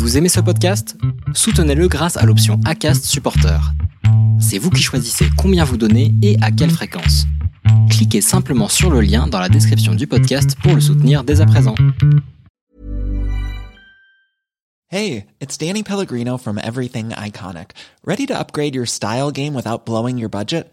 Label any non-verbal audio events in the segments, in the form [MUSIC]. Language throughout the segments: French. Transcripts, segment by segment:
Vous aimez ce podcast? Soutenez-le grâce à l'option ACAST Supporter. C'est vous qui choisissez combien vous donnez et à quelle fréquence. Cliquez simplement sur le lien dans la description du podcast pour le soutenir dès à présent. Hey, it's Danny Pellegrino from Everything Iconic. Ready to upgrade your style game without blowing your budget?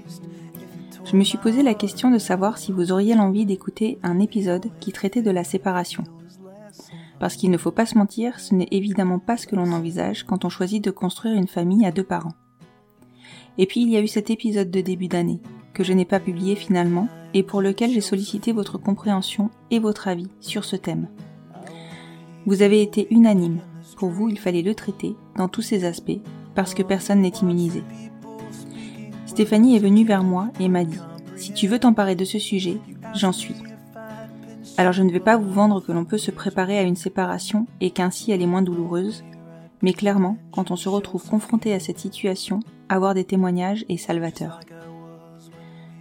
Je me suis posé la question de savoir si vous auriez l'envie d'écouter un épisode qui traitait de la séparation. Parce qu'il ne faut pas se mentir, ce n'est évidemment pas ce que l'on envisage quand on choisit de construire une famille à deux parents. Et puis il y a eu cet épisode de début d'année, que je n'ai pas publié finalement, et pour lequel j'ai sollicité votre compréhension et votre avis sur ce thème. Vous avez été unanime, pour vous il fallait le traiter dans tous ses aspects, parce que personne n'est immunisé. Stéphanie est venue vers moi et m'a dit Si tu veux t'emparer de ce sujet, j'en suis. Alors je ne vais pas vous vendre que l'on peut se préparer à une séparation et qu'ainsi elle est moins douloureuse, mais clairement, quand on se retrouve confronté à cette situation, avoir des témoignages est salvateur.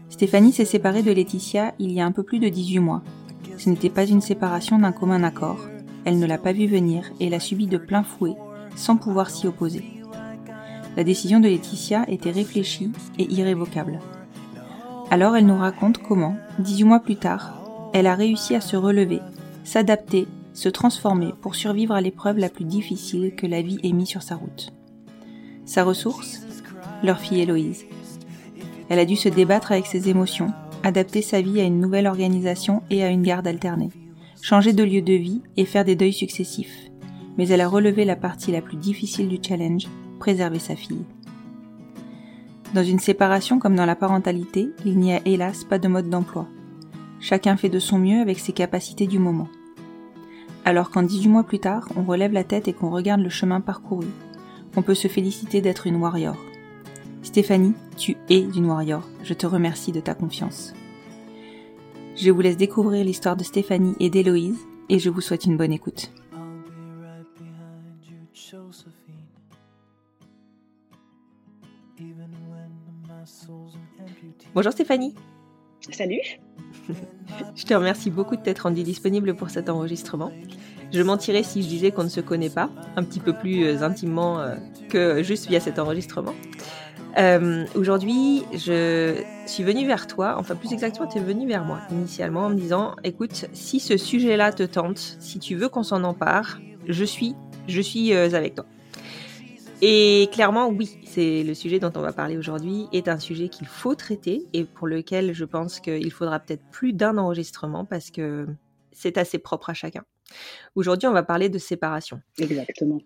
Stéphanie s'est séparée de Laetitia il y a un peu plus de 18 mois. Ce n'était pas une séparation d'un commun accord, elle ne l'a pas vu venir et l'a subi de plein fouet, sans pouvoir s'y opposer. La décision de Laetitia était réfléchie et irrévocable. Alors elle nous raconte comment, 18 mois plus tard, elle a réussi à se relever, s'adapter, se transformer pour survivre à l'épreuve la plus difficile que la vie ait mis sur sa route. Sa ressource? Leur fille Héloïse. Elle a dû se débattre avec ses émotions, adapter sa vie à une nouvelle organisation et à une garde alternée, changer de lieu de vie et faire des deuils successifs. Mais elle a relevé la partie la plus difficile du challenge, préserver sa fille. Dans une séparation comme dans la parentalité, il n'y a hélas pas de mode d'emploi. Chacun fait de son mieux avec ses capacités du moment. Alors qu'en 18 mois plus tard, on relève la tête et qu'on regarde le chemin parcouru, on peut se féliciter d'être une warrior. Stéphanie, tu es une warrior. Je te remercie de ta confiance. Je vous laisse découvrir l'histoire de Stéphanie et d'Héloïse et je vous souhaite une bonne écoute. Bonjour Stéphanie, Salut. je te remercie beaucoup de t'être rendue disponible pour cet enregistrement. Je mentirais si je disais qu'on ne se connaît pas, un petit peu plus euh, intimement euh, que juste via cet enregistrement. Euh, Aujourd'hui, je suis venue vers toi, enfin plus exactement, tu es venue vers moi initialement en me disant, écoute, si ce sujet-là te tente, si tu veux qu'on s'en empare, je suis, je suis avec toi. Et clairement, oui, c'est le sujet dont on va parler aujourd'hui est un sujet qu'il faut traiter et pour lequel je pense qu'il faudra peut-être plus d'un enregistrement parce que c'est assez propre à chacun. Aujourd'hui, on va parler de séparation. Exactement.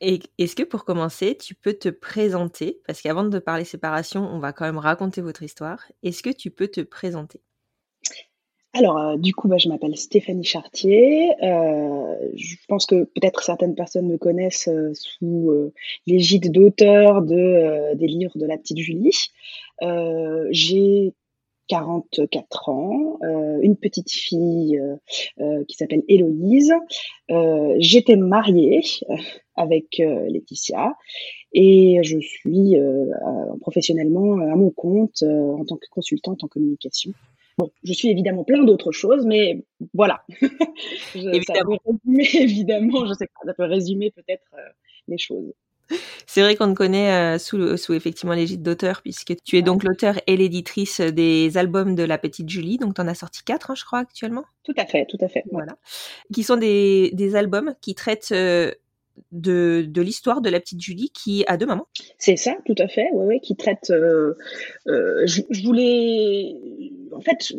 Et est-ce que pour commencer, tu peux te présenter? Parce qu'avant de parler séparation, on va quand même raconter votre histoire. Est-ce que tu peux te présenter? Alors, euh, du coup, bah, je m'appelle Stéphanie Chartier. Euh, je pense que peut-être certaines personnes me connaissent euh, sous euh, l'égide d'auteur de, des livres de la petite Julie. J'ai 44 ans, une petite fille qui s'appelle Héloïse. J'étais mariée avec Laetitia et je suis professionnellement à mon compte en tant que consultante en communication. Bon, je suis évidemment plein d'autres choses, mais voilà. [LAUGHS] je, ça Évidemment. peut résumer, [LAUGHS] évidemment, je sais pas, ça peut résumer peut-être euh, les choses. C'est vrai qu'on te connaît euh, sous, sous effectivement l'égide d'auteur, puisque tu es donc l'auteur et l'éditrice des albums de la petite Julie. Donc, tu en as sorti quatre, hein, je crois, actuellement. Tout à fait, tout à fait. ouais. Voilà. Qui sont des, des albums qui traitent euh, de, de l'histoire de la petite Julie qui a deux mamans. C'est ça, tout à fait, ouais, ouais, qui traite. euh, euh, je, voulais, en fait,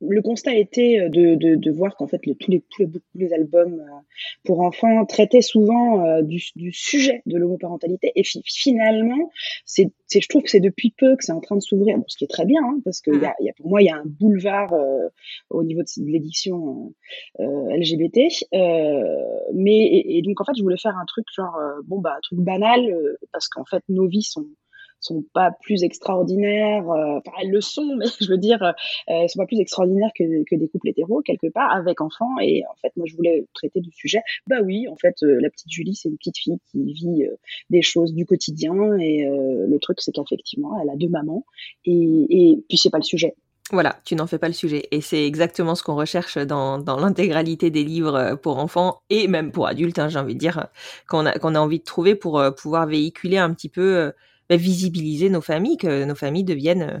le constat était de, de, de voir qu'en fait, le- tous, les, tous, les, tous les albums euh, pour enfants traitaient souvent euh, du, du sujet de l'homoparentalité. Et fi- finalement, c'est, je trouve que c'est depuis peu que c'est en train de s'ouvrir, bon, ce qui est très bien, hein, parce que Mhm. y a, y a, pour moi, il y a un boulevard euh, au niveau de, de l'édition euh, euh, LGBT. Euh, mais et, et donc en fait, je voulais faire un truc genre euh, bon bah un truc banal euh, parce qu'en fait nos vies sont sont pas plus extraordinaires, euh, enfin elles le sont, mais [LAUGHS] je veux dire, euh, elles sont pas plus extraordinaires que, que des couples hétéros quelque part avec enfants. Et en fait, moi je voulais traiter du sujet. Bah oui, en fait, euh, la petite Julie, c'est une petite fille qui vit euh, des choses du quotidien et euh, le truc c'est qu'effectivement, elle a deux mamans et, et puis c'est pas le sujet. Voilà, tu n'en fais pas le sujet. Et c'est exactement ce qu'on recherche dans, dans l'intégralité des livres euh, pour enfants et même pour adultes, hein, j'ai envie de dire, euh, qu'on a, qu'on a envie de trouver pour euh, pouvoir véhiculer un petit peu, euh, bah, visibiliser nos familles, que nos familles deviennent euh,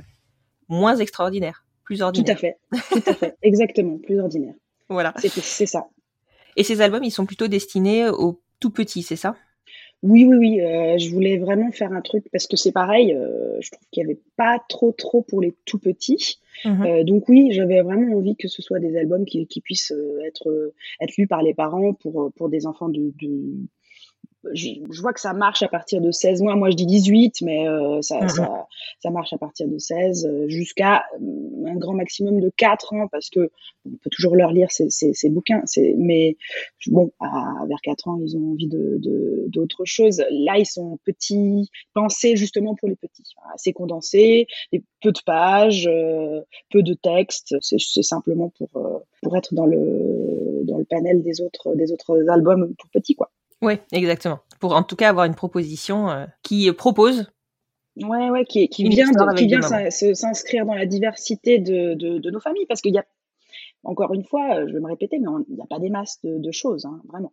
moins extraordinaires, plus Tout à ordinaires. fait, tout à fait, exactement, plus ordinaire. Voilà. C'est ça. Et ces albums, ils sont plutôt destinés aux tout petits, c'est ça? Oui, oui, oui. euh, je voulais vraiment faire un truc parce que c'est pareil. euh, je trouve qu'il n'y avait pas trop, trop pour les tout petits. Euh, donc oui, j'avais vraiment envie que ce soit des albums qui, qui puissent être être lus par les parents pour pour des enfants de, de... Je, je vois que ça marche à partir de 16 mois. Moi, je dis 18, mais euh, ça, Mhm. ça, ça marche à partir de 16 euh, jusqu'à euh, un grand maximum de 4 ans parce que on peut toujours leur lire ces, ces, ces bouquins. Mais bon, à, vers 4 ans, ils ont envie de, de, d'autres choses. Là, ils sont petits, pensés justement pour les petits, assez condensés, peu de pages, euh, peu de texte. C'est, c'est simplement pour euh, pour être dans le dans le panel des autres des autres albums pour petits, quoi. Oui, exactement. Pour en tout cas avoir une proposition euh, qui propose. Ouais, ouais, qui, vient, de, qui vient s'inscrire dans la diversité de, de, de nos familles, parce qu'il y a, encore une fois, je vais me répéter, mais il n'y a pas des masses de, de choses, hein, vraiment.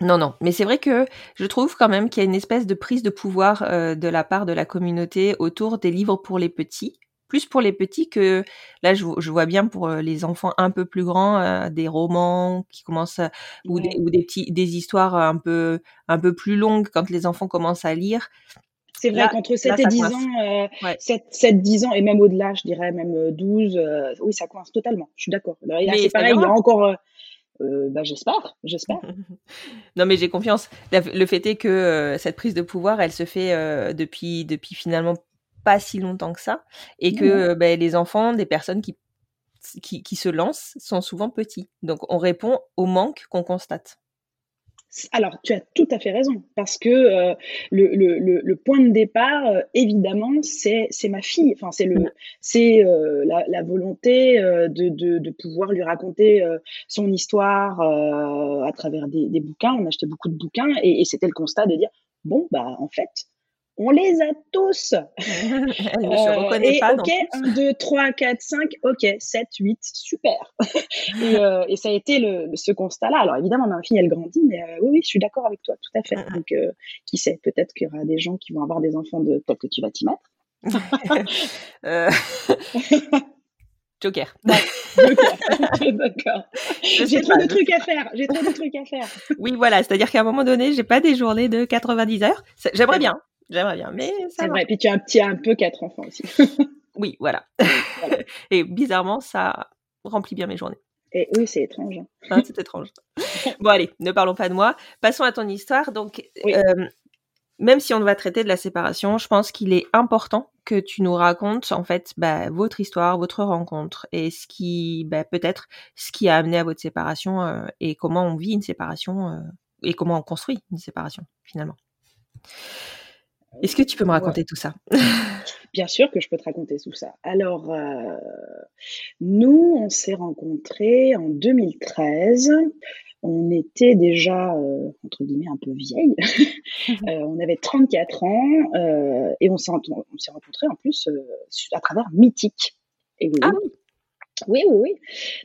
Non, non, mais c'est vrai que je trouve quand même qu'il y a une espèce de prise de pouvoir euh, de la part de la communauté autour des livres pour les petits. Plus pour les petits que là, je, je vois bien pour euh, les enfants un peu plus grands, euh, des romans qui commencent à- ou, Ouais. des, ou des petits des histoires un peu un peu plus longues quand les enfants commencent à lire. C'est vrai qu'entre 7 là, et ça 10 coince. ans, euh, Ouais. 7, 7, 10 ans, et même au-delà, je dirais même euh, 12, euh, oui, ça coince totalement, je suis d'accord. Mais c'est pareil, il y a encore, euh, euh, bah, j'espère, j'espère. [LAUGHS] non, mais j'ai confiance. Le fait est que euh, cette prise de pouvoir, elle se fait euh, depuis depuis finalement pas si longtemps que ça, et que euh, ben, les enfants, des personnes qui, qui qui se lancent, sont souvent petits. Donc on répond au manque qu'on constate. Alors, tu as tout à fait raison, parce que euh, le, le, point de départ, euh, évidemment, c'est c'est ma fille. Enfin, c'est le, c'est euh, la, la volonté de, de, de pouvoir lui raconter son histoire à travers des, des bouquins. On achetait beaucoup de bouquins, et, et c'était le constat de dire bon, bah, en fait, on les a tous. [LAUGHS] Elle ne Euh, reconnaît et pas ok, tout. 1, 2, 3, 4, 5, ok, 7, 8, super. [LAUGHS] et, euh, et ça a été le, ce constat-là. Alors évidemment, ma fille, elle grandit, mais euh, oui, oui, je suis d'accord avec toi, tout à fait. Mhm. Donc, euh, qui sait, peut-être qu'il y aura des gens qui vont avoir des enfants de peut-être que tu vas t'y mettre. [LAUGHS] Euh, Joker. D'accord. Je J'ai trop pas, de je trucs à faire. J'ai trop de trucs à faire. Oui, voilà, c'est-à-dire qu'à un moment donné, j'ai pas des journées de 90 heures. J'aimerais bien, j'aimerais bien, mais ça C'est vrai. Puis tu as un petit, un peu quatre enfants aussi. [LAUGHS] Oui, voilà. [LAUGHS] Voilà. Et bizarrement, ça remplit bien mes journées. Et oui, c'est étrange. Hein, c'est étrange. [LAUGHS] Bon, allez, ne parlons pas de moi. Passons à ton histoire. Donc, Oui. euh, même si on va traiter de la séparation, je pense qu'il est important que tu nous racontes, en fait, bah, votre histoire, votre rencontre et ce qui, bah, peut-être, ce qui a amené à votre séparation euh, et comment on vit une séparation euh, et comment on construit une séparation, finalement. Est-ce que tu peux me raconter tout ça? [LAUGHS] Bien sûr que je peux te raconter tout ça. Alors, euh, nous, on s'est rencontrés en 2013. On était déjà, euh, entre guillemets, un peu vieilles. [LAUGHS] Euh, on avait 34 ans et on s'est rencontrés en plus à travers Mythique. Et Ah oui. Oui, oui, oui,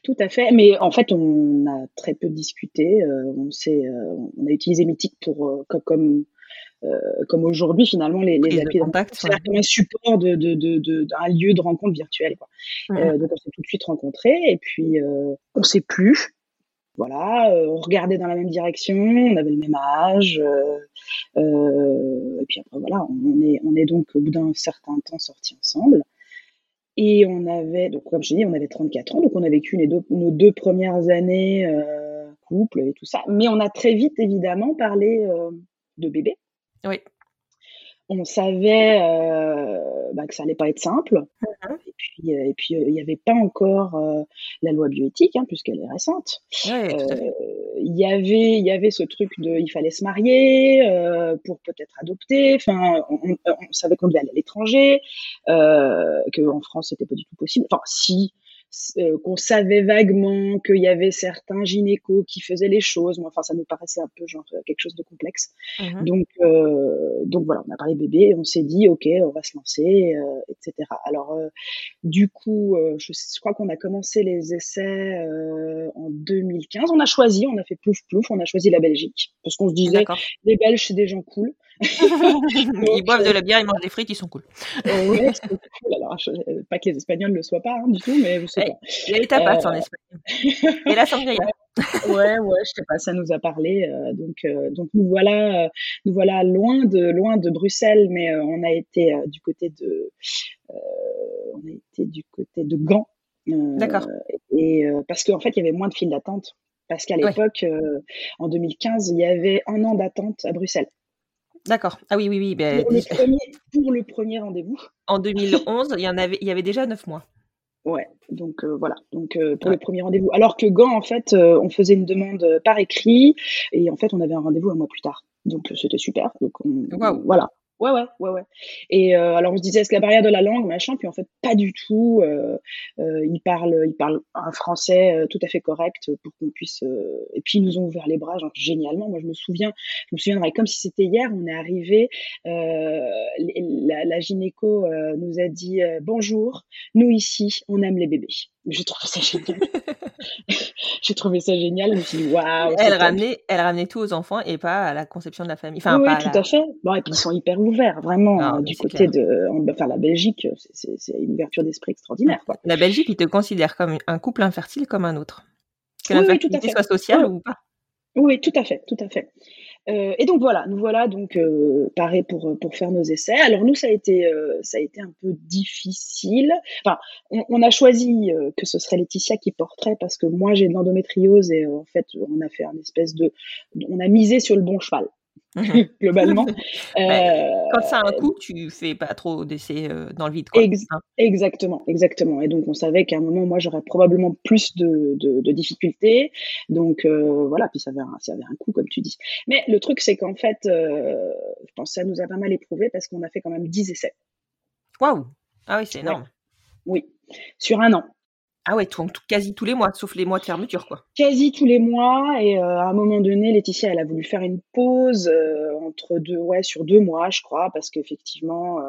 tout à fait. Mais en fait, on a très peu discuté. on, s'est, on a utilisé Mythique pour, comme, comme comme aujourd'hui finalement les, les applis de contact, c'est un support de, de, de, d'un lieu de rencontre virtuelle. Quoi. Mmh. Euh, donc on s'est tout de suite rencontrés et puis euh, on s'est plus. Voilà, on regardait dans la même direction, on avait le même âge, et puis après voilà, on est, on est donc au bout d'un certain temps sortis ensemble. Et on avait, donc comme je dis, on avait 34 ans, donc on a vécu les deux, nos deux premières années euh, couple et tout ça. Mais on a très vite évidemment parlé euh, de bébé. Oui. On savait euh, bah, que ça allait pas être simple. Mmh Et puis, euh, et puis, euh, il n'y avait pas encore la loi bioéthique, hein, puisqu'elle est récente. Il y avait, il y avait ce truc de, il fallait se marier euh, pour peut-être adopter. Enfin, on, on- on savait qu'on devait aller à l'étranger, euh, qu'en France c'était pas du tout possible. Enfin, si. Euh, qu'on savait vaguement qu'il y avait certains gynécos qui faisaient les choses, mais enfin ça nous paraissait un peu genre euh, quelque chose de complexe. Mhm. Donc, euh, donc voilà, on a parlé bébé et on s'est dit, ok, on va se lancer, euh, etc. Alors, du coup, je, je crois qu'on a commencé les essais en 2015. On a choisi, on a fait plouf plouf, on a choisi la Belgique parce qu'on se disait, les Belges c'est des gens cool. [LAUGHS] ils boivent de la bière, ils mangent des frites, ils sont cool. Ouais, c'est cool. Alors, je- pas que les Espagnols ne le soient pas hein, du tout, mais pas. [LAUGHS] Il y a les tapas Euh, en Espagne. Et la sangria. [LAUGHS] ouais, ouais, je sais pas, ça nous a parlé. euh, donc, euh, donc nous voilà, euh, nous voilà loin de loin de Bruxelles, mais euh, on a été euh, du côté de, euh, on a été du côté de Gand. euh, D'accord. Et euh, parce qu'en fait, il y avait moins de files d'attente. Parce qu'à l'époque, euh, en 2015, il y avait un an d'attente à Bruxelles. D'accord. Ah oui, oui, oui. ben, Pour le dis- premier, pour le premier rendez-vous. en 2011, il y en avait, il y avait déjà 9 mois. Ouais, donc euh, voilà, donc euh, pour Ouais. le premier rendez-vous. Alors que Gand, en fait, euh, on faisait une demande par écrit et en fait, on avait un rendez-vous un mois plus tard. Donc c'était super. Donc on- voilà. Ouais, ouais, ouais, ouais. Et euh, alors on se disait, est-ce que la barrière de la langue, machin, puis en fait, pas du tout. Euh, euh, ils parlent, ils parlent un français euh, tout à fait correct pour qu'on puisse. euh, Et puis ils nous ont ouvert les bras, genre génialement. Moi, je me souviens, je me souviendrai comme si c'était hier. On est arrivé, euh, la, la gynéco euh, nous a dit euh, bonjour. Nous ici, on aime les bébés. J'ai trouvé ça génial. [LAUGHS] J'ai trouvé ça génial. Je me suis dit waouh. Elle ramenait, elle ramenait tout aux enfants et pas à la conception de la famille. Enfin, oui, pas oui, à tout la- à fait. Bon, et puis ils sont hyper ouverts, vraiment. Ah, euh, du côté de, en- enfin la Belgique, c'est- c'est une ouverture d'esprit extraordinaire. Quoi. La Belgique, ils te considèrent comme un couple infertile comme un autre. Que Oui, l'infertilité soit sociale ou pas. Oui, tout à fait, tout à fait. Euh, et donc voilà, nous voilà donc euh, parés pour pour faire nos essais. Alors nous ça a été euh, ça a été un peu difficile. Enfin, on, on a choisi euh, que ce serait Laetitia qui porterait parce que moi j'ai de l'endométriose et euh, en fait on a fait un espèce de on a misé sur le bon cheval. [LAUGHS] globalement. [LAUGHS] Ben, Euh, Quand ça a un coup, tu fais pas trop d'essais euh, dans le vide. Quoi. Ex- Hein. Exactement, exactement. Et donc on savait qu'à un moment, moi, j'aurais probablement plus de, de, de difficultés. Donc euh, voilà, puis ça avait, un, ça avait un coût, comme tu dis. Mais le truc, c'est qu'en fait, euh, je pense que ça nous a pas mal éprouvé parce qu'on a fait quand même 10 essais. Waouh Ah oui, c'est Ouais. énorme. Oui, sur un an. Ah ouais, tout- quasi tous les mois, sauf les mois de fermeture, quoi. Quasi tous les mois. Et euh, à un moment donné, Laetitia, elle a voulu faire une pause euh, entre deux, ouais, sur deux mois, je crois, parce qu'effectivement, euh,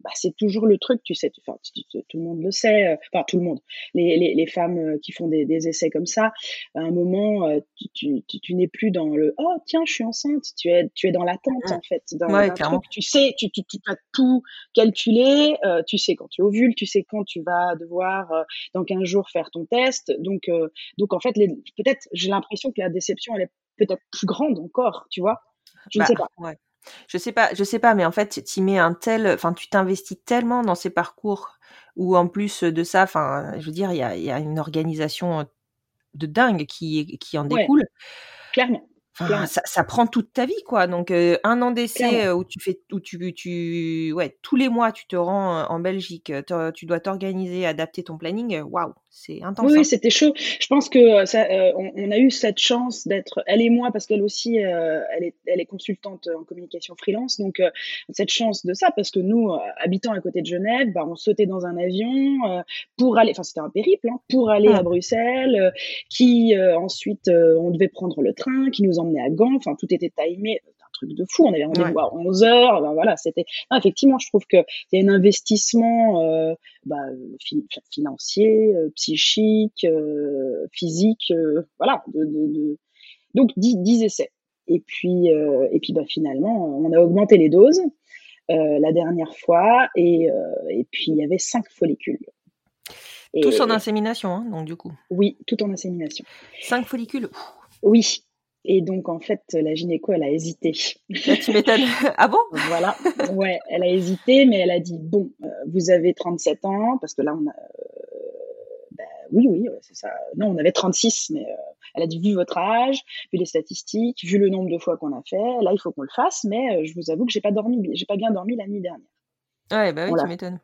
bah, c'est toujours le truc, tu sais, tu- tout le monde le sait, enfin tout le monde, les, les, les femmes qui font des, des essais comme ça, à un moment, tu, tu, tu, tu n'es plus dans le oh tiens, je suis enceinte, tu es, tu es dans l'attente en fait, dans Ouais, truc, tu sais, tu, tu, tu as tout calculé, tu sais quand tu ovules, tu sais quand tu vas devoir dans 15 jours faire ton test, donc euh, donc en fait, peut-être j'ai l'impression que la déception elle est peut-être plus grande encore, tu vois, je Bah, ne sais pas. Ouais. Je sais pas, je sais pas, mais en fait, tu mets un tel, enfin, tu t'investis tellement dans ces parcours où en plus de ça, enfin, je veux dire, il y a, il y a une organisation de dingue qui, qui en Ouais. découle. Clairement. Enfin, ça, ça, prend toute ta vie, quoi. Donc, euh, un an d'essai euh, où tu fais, où tu, tu, ouais, tous les mois, tu te rends en Belgique, tu dois t'organiser, adapter ton planning. Waouh, c'est intense. Oui, hein. c'était chaud. Je pense que ça, on, on, a eu cette chance d'être, elle et moi, parce qu'elle aussi, elle est, elle est consultante en communication freelance, donc cette chance de ça, parce que nous, habitant à côté de Genève, bah, on sautait dans un avion pour aller, enfin, c'était un périple, hein, pour aller à Bruxelles, qui ensuite, on devait prendre le train, qui nous emmenait à Gand. Enfin, tout était timé. Truc de fou. On avait rendez-vous à 11 heures. Ben, voilà, c'était. effectivement, je trouve qu'il y a un investissement euh, bah, financier, euh, psychique, euh, physique. voilà. De, de, de... Donc, 10, 10, essais. Et puis, et puis bah, finalement, on a augmenté les doses la dernière fois. Et, et puis, il y avait 5 follicules. Et... Tous en insémination, hein, donc du coup. Oui, tout en insémination. 5 follicules. Oui, et donc, en fait, la gynéco, elle a hésité. Là, tu m'étonnes. [LAUGHS] ah bon Voilà. Ouais, elle a hésité, mais elle a dit bon, euh, vous avez 37 ans, parce que là, on a. Euh, bah, oui, oui, c'est ça. Non, on avait 36, mais euh, elle a dit vu votre âge, vu les statistiques, vu le nombre de fois qu'on a fait, là, il faut qu'on le fasse, mais je vous avoue que j'ai pas dormi, j'ai pas bien dormi la nuit dernière. Ouais, bah oui, tu m'étonnes.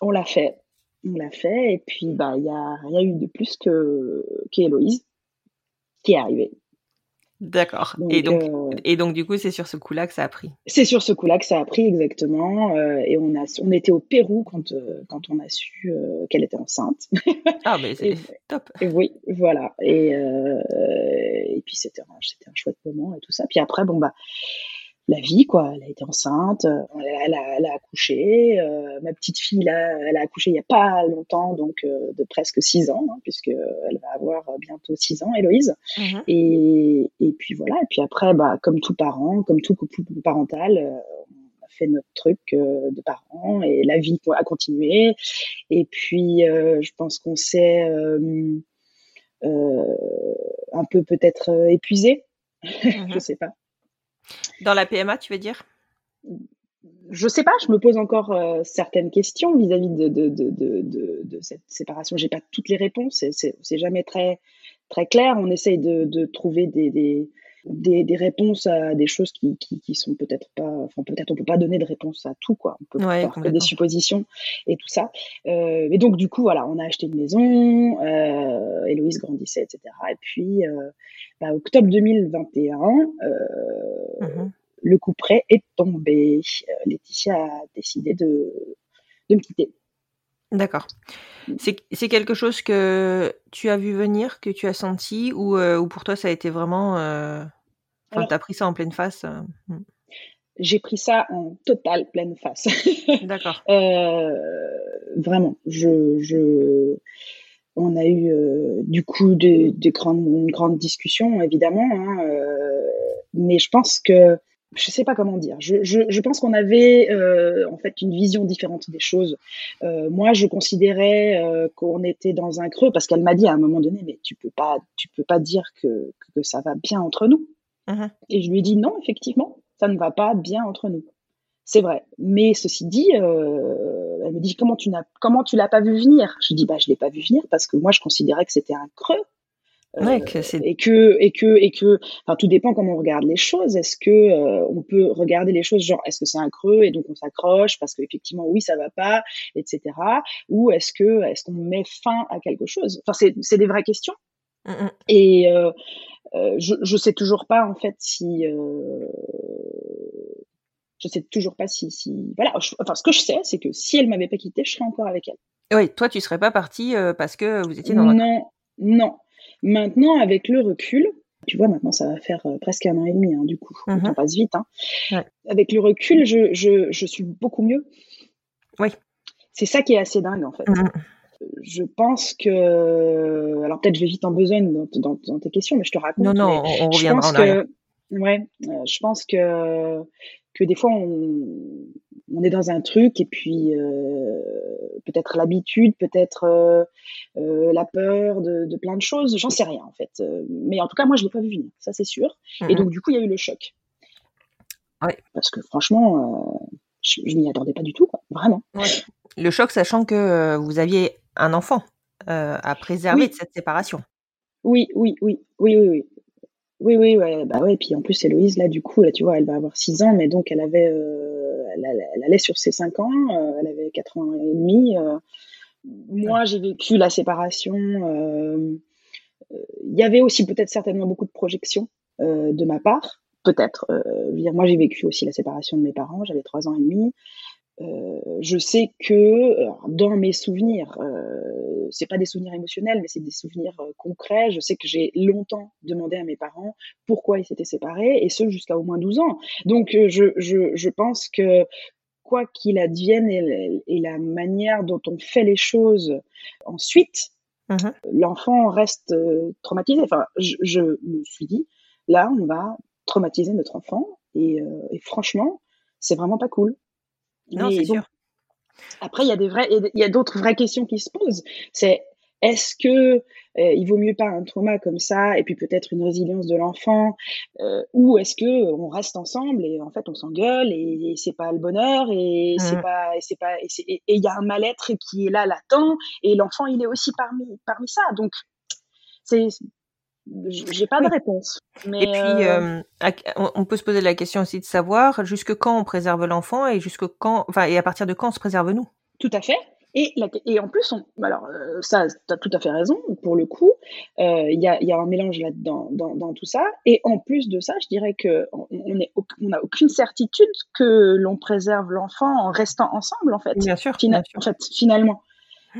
On l'a fait. On l'a fait, et puis, bah, il y a rien eu de plus que qu'Héloïse qui est arrivée. D'accord. Et donc, euh, et donc du coup, c'est sur ce coup-là que ça a pris. C'est sur ce coup-là que ça a pris exactement. Euh, et on a, on était au Pérou quand euh, quand on a su qu'elle était enceinte. Ah mais [LAUGHS] c'est top. Et oui, voilà. Et et puis c'était un, c'était un chouette moment et tout ça. Puis après, bon bah la vie, quoi. Elle a été enceinte, euh, elle a, elle a accouché. Euh, ma petite fille, là, elle a accouché il y a pas longtemps, donc euh, de presque six ans, hein, puisque elle va avoir bientôt six ans, Héloïse. Mhm. Et, et puis voilà. Et puis après, bah, comme tout parent, comme tout couple parental, on a fait notre truc de parents et la vie a continué. Et puis, je pense qu'on s'est un peu peut-être épuisé. [LAUGHS] je sais pas. Dans la PMA, tu veux dire? Je sais pas, je me pose encore euh, certaines questions vis-à-vis de, cette séparation. J'ai pas toutes les réponses, c'est jamais très, clair. On essaye de, trouver des, des, réponses à des choses qui, qui, sont peut-être pas, enfin peut-être on peut pas donner de réponse à tout quoi. On peut faire que des suppositions et tout ça. Euh, et donc du coup voilà, on a acheté une maison, euh, Héloïse grandissait etc. Et puis euh, bah, octobre 2021, euh, mmh le coup près est tombé. Euh, Laetitia a décidé de, de me quitter. D'accord. C'est quelque chose que tu as vu venir, que tu as senti, ou, euh, ou pour toi ça a été vraiment. Euh... Enfin, tu as pris ça en pleine face euh, hmm. J'ai pris ça en totale pleine face. [LAUGHS] D'accord. Vraiment. Je, je, on a eu du coup de, de grandes, une grande discussion, évidemment, hein, mais je pense que je sais pas comment dire. Je, je, je pense qu'on avait euh, en fait une vision différente des choses. Euh, moi, je considérais euh, qu'on était dans un creux parce qu'elle m'a dit à un moment donné, mais tu peux pas, tu peux pas dire que, que ça va bien entre nous. Uh-huh. Et je lui ai dit non, effectivement, ça ne va pas bien entre nous. C'est vrai. Mais ceci dit, euh, elle me dit comment tu n'as, comment tu l'as pas vu venir? Je dis bah je l'ai pas vu venir parce que moi je considérais que c'était un creux Ouais, que et que et que et que enfin tout dépend comment on regarde les choses. Est-ce que euh, on peut regarder les choses genre est-ce que c'est un creux et donc on s'accroche parce qu'effectivement oui ça va pas etc ou est-ce que est-ce qu'on met fin à quelque chose? Enfin c'est c'est des vraies questions. Mmh, mmh. et euh, euh, je je sais toujours pas en fait si euh, je sais toujours pas si si voilà. Enfin ce que je sais c'est que si elle m'avait pas quitté je serais encore avec elle. Oui toi tu serais pas partie parce que vous étiez dans un... non non Maintenant, avec le recul, tu vois, maintenant, ça va faire euh, presque un an et demi, hein, du coup. On mhm. passe vite. Hein. Avec le recul, je, je, je, suis beaucoup mieux. Oui. C'est ça qui est assez dingue, en fait. Mhm. Je pense que. Alors, peut-être je vais vite en besogne dans, dans, tes questions, mais je te raconte. Non, non, on, reviendra en que, Ouais, euh, je pense que, que des fois, on, on est dans un truc et puis euh, peut-être l'habitude, peut-être euh, euh, la peur de, de, plein de choses, j'en sais rien en fait. Mais en tout cas, moi, je l'ai pas vu venir, ça c'est sûr. Et donc du coup, il y a eu le choc. Ouais. Parce que franchement, je, je m'y attendais pas du tout, quoi. vraiment. Ouais. Le choc, sachant que vous aviez un enfant à préserver de cette séparation. Oui, oui, oui, oui, oui, oui. Oui, oui, ouais, bah ouais. Puis en plus, Héloïse, là, du coup, là, tu vois, elle va avoir 6 ans, mais donc elle avait, euh, elle, elle, allait sur ses 5 ans, euh, elle avait 4 ans et demi. Euh. moi, j'ai vécu la séparation. Il y avait aussi peut-être certainement beaucoup de projections de ma part, peut-être. moi, j'ai vécu aussi la séparation de mes parents, j'avais 3 ans et demi. Euh, je sais que dans mes souvenirs, euh, c'est pas des souvenirs émotionnels, mais c'est des souvenirs euh, concrets. Je sais que j'ai longtemps demandé à mes parents pourquoi ils s'étaient séparés, et ce jusqu'à au moins 12 ans. Donc euh, je, je, je pense que quoi qu'il advienne et, et, la manière dont on fait les choses ensuite, mmh l'enfant reste traumatisé. Enfin, je, je, me suis dit, là, on va traumatiser notre enfant, et, et franchement, c'est vraiment pas cool. Non, c'est sûr. Après, il y a des vrais, il y a d'autres vraies questions qui se posent. C'est est-ce que euh, il vaut mieux pas un trauma comme ça et puis peut-être une résilience de l'enfant, euh, ou est-ce que on reste ensemble et en fait on s'engueule et, c'est pas le bonheur et c'est mmh. pas, et c'est pas, et il y a un mal-être qui est là latent et l'enfant il est aussi parmi parmi ça. Donc c'est j'ai pas de réponse. Mais et puis, euh, on peut se poser la question aussi de savoir jusque quand on préserve l'enfant et jusque quand, enfin, et à partir de quand on se préserve nous. Tout à fait. Et, et en plus, on, alors euh, ça, tu as tout à fait raison, pour le coup, euh, il y, a, y, a, un mélange là-dedans dans, dans, tout ça. Et en plus de ça, je dirais qu'on on n'a on aucune certitude que l'on préserve l'enfant en restant ensemble, en fait. Bien sûr. bien sûr. En fait, finalement.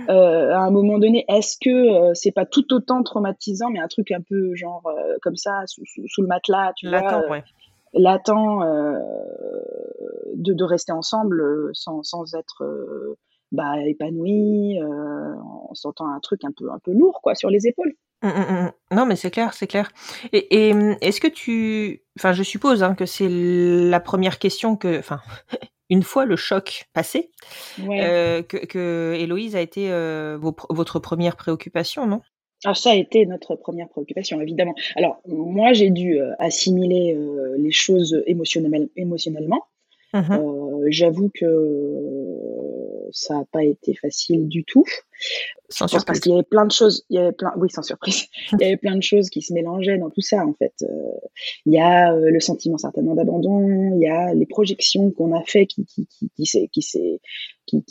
Euh, à un moment donné, est-ce que euh, c'est pas tout autant traumatisant, mais un truc un peu genre euh, comme ça sous, sous, le matelas, tu latent, vois, ouais. latent de, de rester ensemble sans, sans être bah, épanoui, en sentant un truc un peu un peu lourd quoi sur les épaules. Mmh, mmh, mmh. Non, mais c'est clair, c'est clair. Et, et est-ce que tu, enfin, je suppose hein, que c'est la première question que, enfin, [LAUGHS] une fois le choc passé, euh, que, que, Héloïse a été euh, votre première préoccupation, non? Ah, ça a été notre première préoccupation, évidemment. Alors, moi, j'ai dû euh, assimiler les choses émotionnellement. J'avoue que ça n'a pas été facile du tout. Sans surprise. Parce qu'il y avait plein de choses, il y avait plein, oui, sans surprise, [LAUGHS] il y avait plein de choses qui se mélangeaient dans tout ça, en fait. Euh, il y a euh, le sentiment certainement d'abandon, il y a les projections qu'on a fait qui, se, qui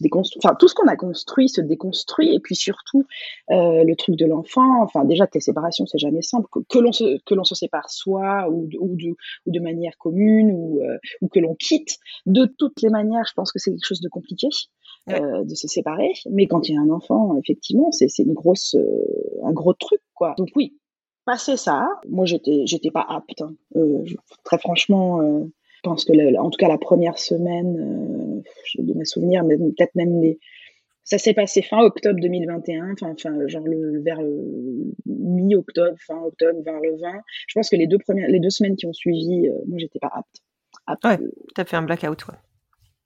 déconstruit. Enfin, tout ce qu'on a construit se déconstruit. Et puis surtout, euh, le truc de l'enfant. Enfin, déjà, tes séparations, c'est jamais simple. Que, l'on se, sépare soi ou, de, manière commune ou que l'on quitte. De toutes les manières, je pense que c'est quelque chose de compliqué. Euh, de se séparer. Mais quand il y a un enfant, effectivement, c'est une grosse, euh, un gros truc, quoi. Donc oui, passer ça, moi j'étais, j'étais pas apte. Hein. Euh, très franchement, je pense que, en tout cas, la première semaine, de mes souvenirs, mais peut-être même les, ça s'est passé fin octobre 2021, enfin, enfin genre le, vers mi-octobre, fin octobre, vers le 20. Je pense que les deux premières, les deux semaines qui ont suivi, moi j'étais pas apte. apte ouais, t'as fait un blackout, ouais.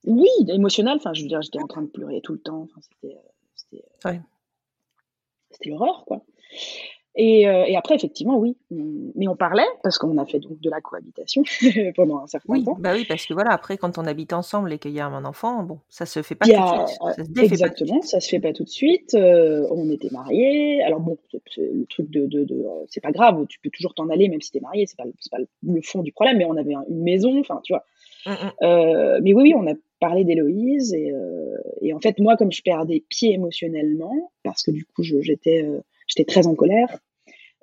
Oui, émotionnel. Enfin, je veux dire, j'étais en train de pleurer tout le temps. Enfin, c'était, euh, c'était, euh, c'était l'horreur, quoi. Et, euh, et, après, effectivement, oui. Mais on parlait, parce qu'on a fait donc de la cohabitation [LAUGHS] pendant un certain oui, temps. Bah oui, parce que voilà, après, quand on habite ensemble et qu'il y a un enfant, bon, ça se fait pas tout de suite. Ça se exactement, ça se fait pas tout de suite. Euh, on était mariés. Alors bon, le truc de, de, de c'est pas grave, tu peux toujours t'en aller même si t'es marié, c'est pas, pas le fond du problème. Mais on avait une maison, enfin, tu vois. Mmh, mmh. Euh, mais oui, oui, on a parler d'Héloïse et, euh, et, en fait moi comme je perdais pied émotionnellement parce que du coup j'étais euh, j'étais très en colère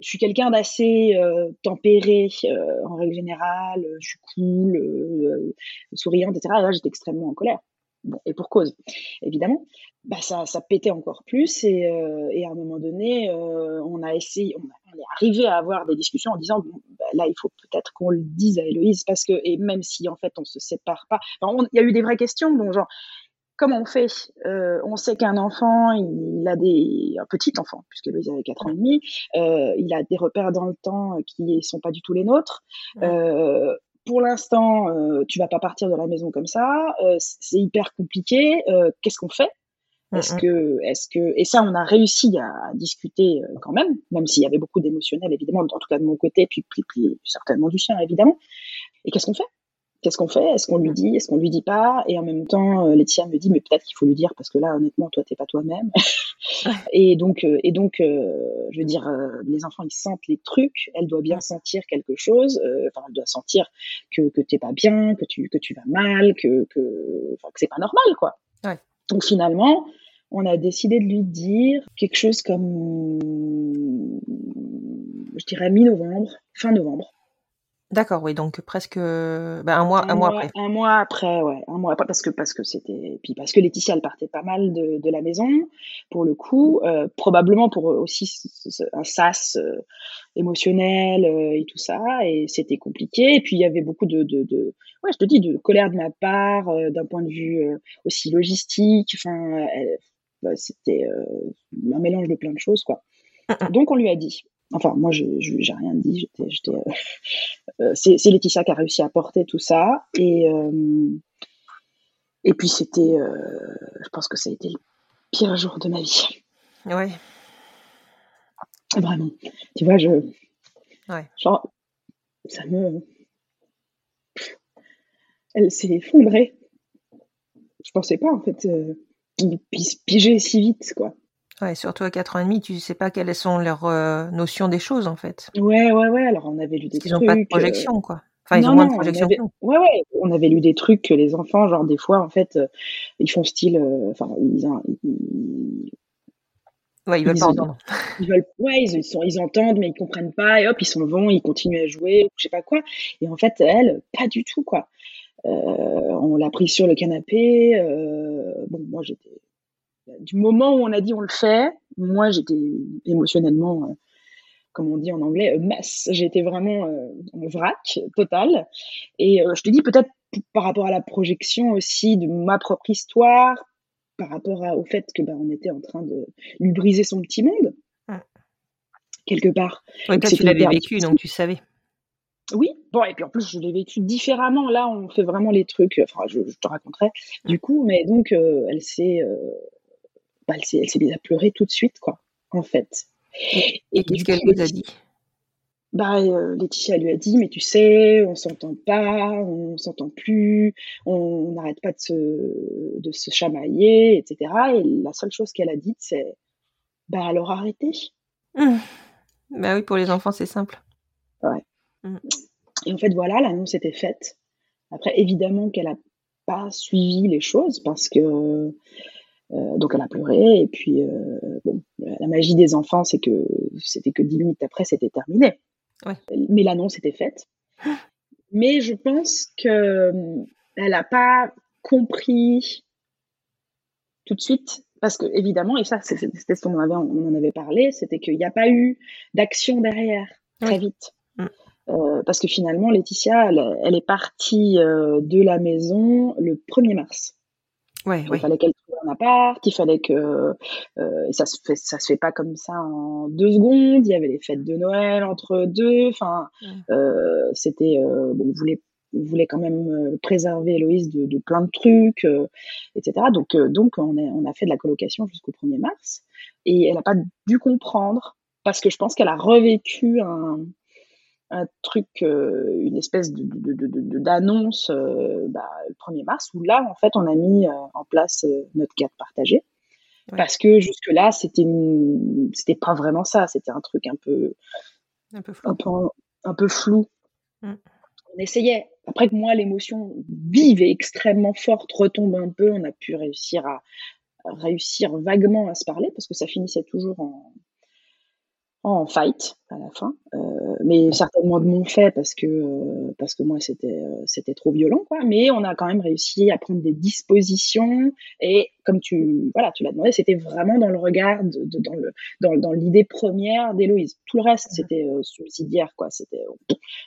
je suis quelqu'un d'assez euh, tempéré euh, en règle générale je suis cool euh, souriante etc et là j'étais extrêmement en colère bon et pour cause évidemment bah ça ça pétait encore plus et, et à un moment donné on a essayé on, est arrivé à avoir des discussions en disant bah, là il faut peut-être qu'on le dise à Héloïse parce que et même si en fait on se sépare pas il y a eu des vraies questions donc genre comment on fait euh, On sait qu'un enfant, il a des un petit enfant puisque Héloïse avait 4 ans et demi, euh, il a des repères dans le temps qui sont pas du tout les nôtres. Euh, pour l'instant, euh, tu vas pas partir de la maison comme ça. Euh, c'est hyper compliqué. Euh, qu'est-ce qu'on fait? Est-ce que, est-ce que, et ça, on a réussi à discuter euh, quand même, même s'il y avait beaucoup d'émotionnel, évidemment, en tout cas de mon côté, puis, puis, puis certainement du sien, évidemment. Et qu'est-ce qu'on fait? Qu'est-ce qu'on fait? Est-ce qu'on lui dit? Est-ce qu'on lui dit pas? Et en même temps, euh, Laetitia me dit, mais peut-être qu'il faut lui dire parce que là, honnêtement, toi, t'es pas toi-même. [LAUGHS] et donc, euh, et donc, euh, je veux dire, les enfants, ils sentent les trucs. Elle doit bien sentir quelque chose. Enfin, elle doit sentir que que t'es pas bien, que tu que tu vas mal, que que, enfin, que c'est pas normal, quoi. Donc finalement, on a décidé de lui dire quelque chose comme, je dirais mi-novembre, fin novembre. D'accord, oui, donc presque ben, un mois, un, mois, après. Un mois après, ouais, un mois après, parce que parce que c'était, puis parce que Laetitia elle partait pas mal de, de la maison, pour le coup, euh, probablement pour aussi un sas euh, émotionnel euh, et tout ça, et c'était compliqué. Et puis il y avait beaucoup de, de, de, ouais, je te dis, de colère de ma part, d'un point de vue aussi logistique. Enfin, bah, c'était un mélange de plein de choses, quoi. Donc on lui a dit, Enfin, moi, je j'ai rien dit. J'étais, euh, [LAUGHS] euh, c'est, Laetitia qui a réussi à porter tout ça. Et, euh, et puis, c'était, je pense que ça a été le pire jour de ma vie. Ouais. Vraiment. Tu vois, je. Ouais. Genre, ça me. Elle s'est effondrée. Je pensais pas, en fait, qu'il puisse piger si vite, quoi. Ouais, surtout à 4 ans et demi, tu sais pas quelles sont leurs euh, notions des choses en fait. Ouais, ouais, ouais. Alors on avait lu des trucs. Ils n'ont pas de projection, quoi. Enfin, ils ont moins de projection. On Ouais, ouais. On avait lu des trucs que les enfants, genre des fois, en fait, euh, ils font style. Euh, enfin, ils, ils, Ouais, ils veulent pas entendre. [LAUGHS] Ils veulent, ouais, ils, sont, ils entendent, mais ils comprennent pas, et hop, ils s'en vont, ils continuent à jouer, je sais pas quoi. Et en fait, elle, pas du tout, quoi. on l'a pris sur le canapé. bon, moi, j'étais du moment où on a dit on le fait, moi j'étais émotionnellement, euh, comme on dit en anglais, masse. J'étais vraiment euh, en vrac total. Et euh, je te dis peut-être par rapport à la projection aussi de ma propre histoire, par rapport au fait que ben, on était en train de lui briser son petit monde quelque part. Oui, toi tu l'avais vécu, donc tu savais. Oui, bon, et puis en plus, je l'ai vécu différemment. Là, on fait vraiment les trucs, enfin, je, te raconterai du coup, mais donc, elle s'est bah, elle s'est mise à pleurer tout de suite, quoi, en fait. Et, qu'est-ce qu'elle vous a dit? Bah, euh, Laetitia lui a dit, mais tu sais, on s'entend pas, on s'entend plus, on n'arrête pas de se, de se chamailler, etc. Et la seule chose qu'elle a dite, c'est, bah alors arrêtez. Mmh. Bah oui, pour les enfants, c'est simple. Ouais. Mmh. Et en fait, voilà, l'annonce était faite. Après, évidemment qu'elle n'a pas suivi les choses parce que euh, donc elle a pleuré et puis euh, bon, la magie des enfants, c'est que c'était que dix minutes après, c'était terminé. Mais l'annonce était faite. Mais je pense que euh, elle n'a pas compris tout de suite parce que évidemment, et ça, c'était ce qu'on avait, on en avait parlé, c'était qu'il n'y a pas eu d'action derrière très vite. Mm. parce que finalement, Laetitia, elle, elle est partie de la maison le 1er mars. Ouais, il fallait qu'elle un appart, il fallait que euh, ça se fait, ça se fait pas comme ça en deux secondes. Il y avait les fêtes de Noël entre deux. Enfin, euh, c'était euh, bon, on voulait, on voulait quand même préserver Héloïse de, de plein de trucs, etc. Donc, donc on a, on a fait de la colocation jusqu'au 1er mars et elle a pas dû comprendre parce que je pense qu'elle a revécu un un truc, euh, une espèce d'annonce de, de, de, bah, le 1er mars, où là, en fait, on a mis euh, en place euh, notre carte partagée. Parce que jusque-là, c'était c'était pas vraiment ça, c'était un truc un peu, un peu flou. Un peu, flou. Mm. On essayait. Après que moi, l'émotion vive et extrêmement forte retombe un peu, on a pu réussir à réussir vaguement à se parler parce que ça finissait toujours en, en fight à la fin, euh, mais certainement de mon fait parce que euh, parce que moi c'était euh, c'était trop violent quoi. Mais on a quand même réussi à prendre des dispositions et comme tu voilà tu l'as demandé, c'était vraiment dans le regard de, dans le dans, dans l'idée première d'Héloïse. Tout le reste c'était subsidiaire quoi. C'était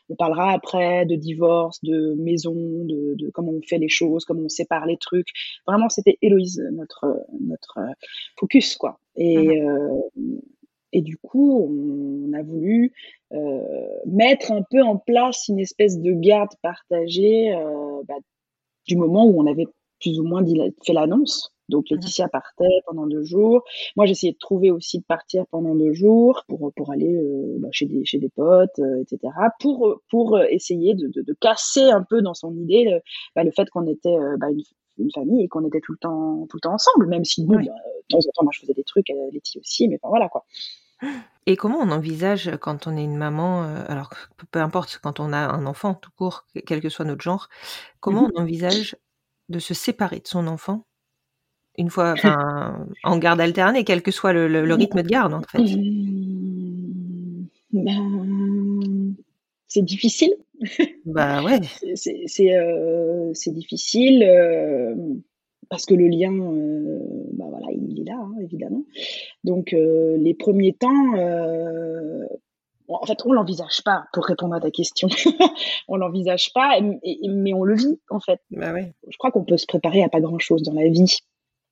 on, parlera après de divorce, de maison, de, de, comment on fait les choses, comment on sépare les trucs. Vraiment c'était Héloïse notre notre focus quoi. Et mmh et du coup, on a voulu euh, mettre un peu en place une espèce de garde partagée euh, bah, du moment où on avait plus ou moins fait l'annonce. Donc mmh Laetitia partait pendant deux jours. Moi, j'essayais de trouver aussi de partir pendant deux jours pour pour aller euh, bah, chez des chez des potes, euh, etc. Pour pour essayer de, de, de, casser un peu dans son idée le, bah, le fait qu'on était bah, une, une, famille et qu'on était tout le temps tout le temps ensemble. Même si bon, bah, de temps en temps, moi, je faisais des trucs, euh, Laetitia aussi, mais enfin, voilà quoi. Et comment on envisage quand on est une maman, alors peu importe quand on a un enfant tout court, quel que soit notre genre, comment mmh on envisage de se séparer de son enfant? Une fois, en garde alternée, quel que soit le, rythme de garde, en fait. Mmh, ben, C'est difficile. Bah ouais. [LAUGHS] c'est euh, difficile euh, parce que le lien, euh, bah voilà, il est là, hein, évidemment. Donc les premiers temps, en fait, on l'envisage pas pour répondre à ta question. [LAUGHS] on l'envisage pas, mais on le vit en fait. Bah ouais. Je crois qu'on peut se préparer à pas grand chose dans la vie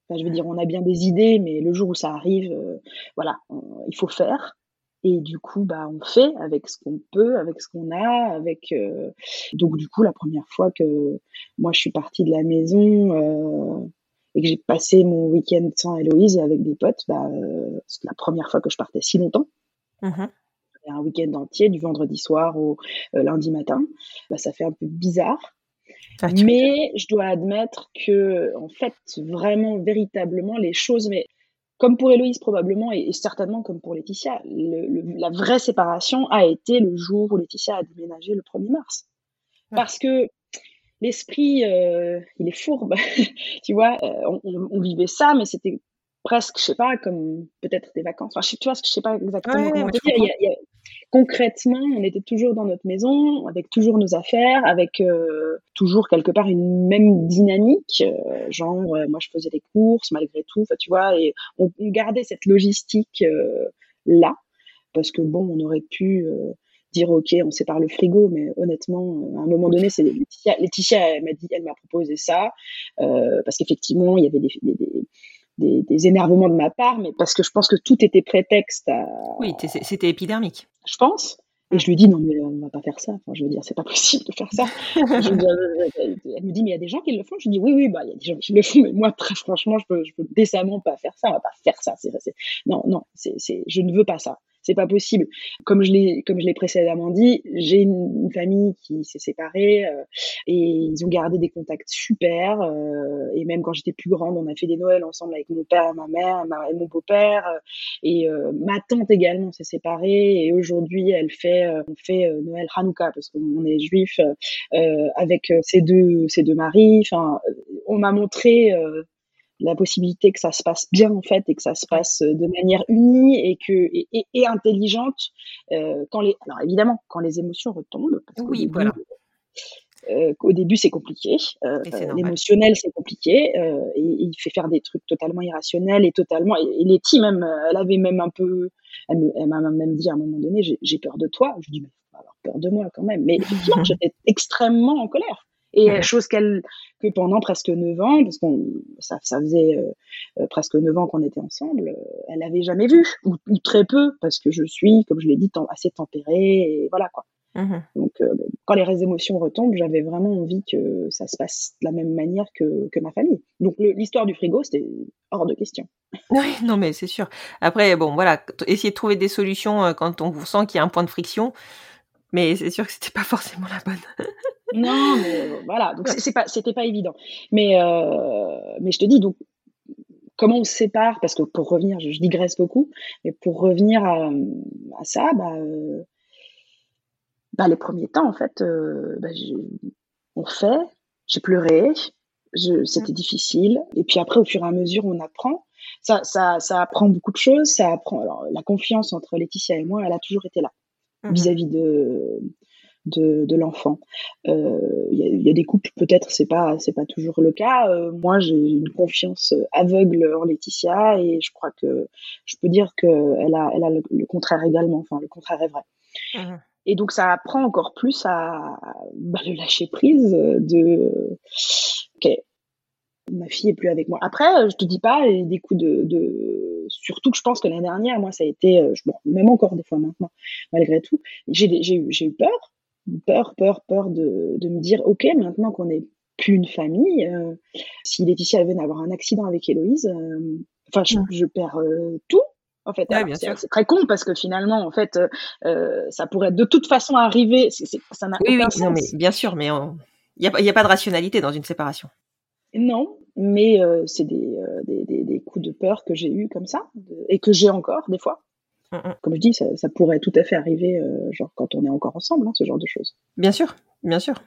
je veux dire, on a bien des idées, mais le jour où ça arrive, voilà, il faut faire. Et du coup, bah, on fait avec ce qu'on peut, avec ce qu'on a, avec. Euh, donc, du coup, la première fois que moi je suis partie de la maison euh, et que j'ai passé mon week-end sans Héloïse et avec des potes, bah, c'est la première fois que je partais si longtemps. Mmh un week-end entier, du vendredi soir au lundi matin. Bah, ça fait un peu bizarre. Mais je dois admettre que, en fait, vraiment, véritablement, les choses, mais comme pour Héloïse probablement, et, certainement comme pour Laetitia, la vraie séparation a été le jour où Laetitia a déménagé le 1er mars. Parce que l'esprit, euh, il est fourbe. [LAUGHS] tu vois, euh, on, vivait ça, mais c'était presque, je sais pas, comme peut-être des vacances. Enfin, je, tu vois, je sais pas exactement comment dire. Il concrètement, on était toujours dans notre maison, avec toujours nos affaires, avec euh, toujours quelque part une même dynamique. Euh, genre, euh, moi, je faisais des courses malgré tout, tu vois, et on, gardait cette logistique là, parce que bon, on aurait pu dire ok, on sépare le frigo, mais honnêtement, à un moment donné, c'est Laetitia, elle m'a dit, elle m'a proposé ça, parce qu'effectivement, il y avait des, des, énervements de ma part, mais parce que je pense que tout était prétexte à. Oui, c'était épidermique. Je pense. Et je lui dis non mais on va pas faire ça. Enfin, je veux dire c'est pas possible de faire ça. [LAUGHS] je elle me dit mais il y a des gens qui le font. Je dis oui oui bah il y a des gens qui le font mais moi très franchement je peux je peux décemment pas faire ça. On va pas faire ça. C'est, non non c'est c'est je ne veux pas ça c'est pas possible. Comme je l'ai, comme je l'ai précédemment dit, j'ai une, famille qui s'est séparée euh, et ils ont gardé des contacts super. Euh, et même quand j'étais plus grande, on a fait des Noëls ensemble avec mon père, ma mère, et mon beau-père. Euh, et ma tante également s'est séparée. Et aujourd'hui, elle fait, on fait Noël Hanouka parce qu'on est juif avec ses deux, ses deux maris. Enfin, on m'a montré la possibilité que ça se passe bien en fait et que ça se passe euh, de manière unie et que et, et, intelligente euh, quand les alors évidemment quand les émotions retombent oui voilà. euh, au début c'est compliqué euh, l'émotionnel c'est compliqué et, il fait faire des trucs totalement irrationnels et totalement et, Letty même elle avait même un peu elle m'a même dit à un moment donné j'ai peur de toi. Je lui dis mais avoir peur de moi quand même. Mais effectivement [LAUGHS] j'étais extrêmement en colère et chose qu'elle que pendant presque neuf ans, parce qu'on ça, ça faisait euh, euh, presque neuf ans qu'on était ensemble, euh, elle n'avait jamais vu ou, très peu parce que je suis, comme je l'ai dit, assez tempérée et voilà quoi. Mmh Donc quand les émotions retombent, j'avais vraiment envie que ça se passe de la même manière que, que ma famille. Donc l'histoire du frigo, c'était hors de question. [LAUGHS] Oui, non mais c'est sûr. Après, bon voilà, essayer de trouver des solutions quand on vous sent qu'il y a un point de friction, mais c'est sûr que c'était pas forcément la bonne. [LAUGHS] non, mais voilà, donc c'est pas, c'était pas évident. Mais, euh, mais je te dis, donc, comment on se sépare? Parce que pour revenir, je, digresse beaucoup, mais pour revenir à, à ça, bah, euh, bah, les premiers temps, en fait, euh, bah, on fait, j'ai pleuré, c'était difficile, et puis après, au fur et à mesure, on apprend. Ça, ça, ça apprend beaucoup de choses. Ça apprend alors, la confiance entre Laetitia et moi, elle a toujours été là mmh vis-à-vis de de, de l'enfant. Il euh, y, y, a des couples peut-être c'est pas c'est pas toujours le cas. Euh, moi j'ai une confiance aveugle en Laetitia et je crois que je peux dire que elle a elle a le, contraire également. Enfin le contraire est vrai. Mmh. Et donc ça apprend encore plus à bah, le lâcher prise de ok ma fille est plus avec moi. Après je te dis pas des coups de, de... surtout que je pense que l'année dernière moi ça a été bon, même encore des fois maintenant malgré tout j'ai eu, peur peur, peur, peur de, de me dire, ok, maintenant qu'on est qu'une famille. si Laetitia venait avoir un accident avec Héloïse, enfin, je, perds tout. En fait, c'est très con parce que finalement, en fait, ça pourrait de toute façon arriver. ça n'a oui, oui, Non, mais bien sûr, mais il n'y a, a, pas de rationalité dans une séparation. Non, mais c'est des, des, des, coups de peur que j'ai eus comme ça et que j'ai encore des fois. Mmh, mmh. Comme je dis, ça, ça, pourrait tout à fait arriver, genre quand on est encore ensemble, hein, ce genre de choses. Bien sûr, bien sûr.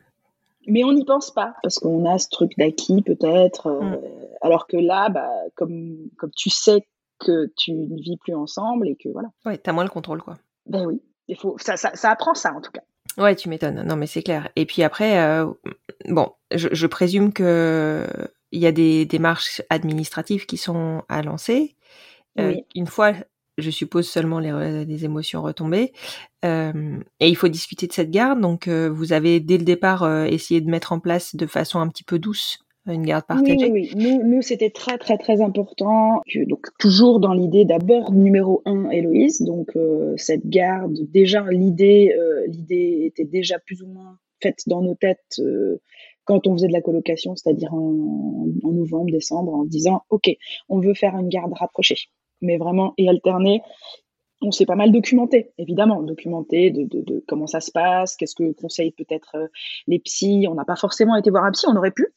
Mais on n'y pense pas parce qu'on a ce truc d'acquis peut-être. Mmh. Alors que là, bah, comme, comme tu sais que tu ne vis plus ensemble et que voilà. Ouais, t'as moins le contrôle, quoi. Ben oui, il faut, ça, ça, ça apprend ça en tout cas. Ouais, tu m'étonnes. Non, mais c'est clair. Et puis après, euh, bon, je, je, présume que il y a des démarches administratives qui sont à lancer. Euh, Une fois, je suppose seulement les, les émotions retombées, euh, et il faut discuter de cette garde. Donc, euh, vous avez dès le départ euh, essayé de mettre en place de façon un petit peu douce une garde partagée. Oui, oui, Nous, nous c'était très, très, très important. donc, toujours dans l'idée d'abord, numéro un, Héloïse. Donc, euh, cette garde, déjà, l'idée, euh, l'idée était déjà plus ou moins faite dans nos têtes euh, quand on faisait de la colocation, c'est-à-dire en, novembre, décembre, en disant, OK, on veut faire une garde rapprochée, mais vraiment et alternée. On s'est pas mal documenté, évidemment, documenté de, de, de comment ça se passe, qu'est-ce que conseillent peut-être les psys. On n'a pas forcément été voir un psy, on aurait pu,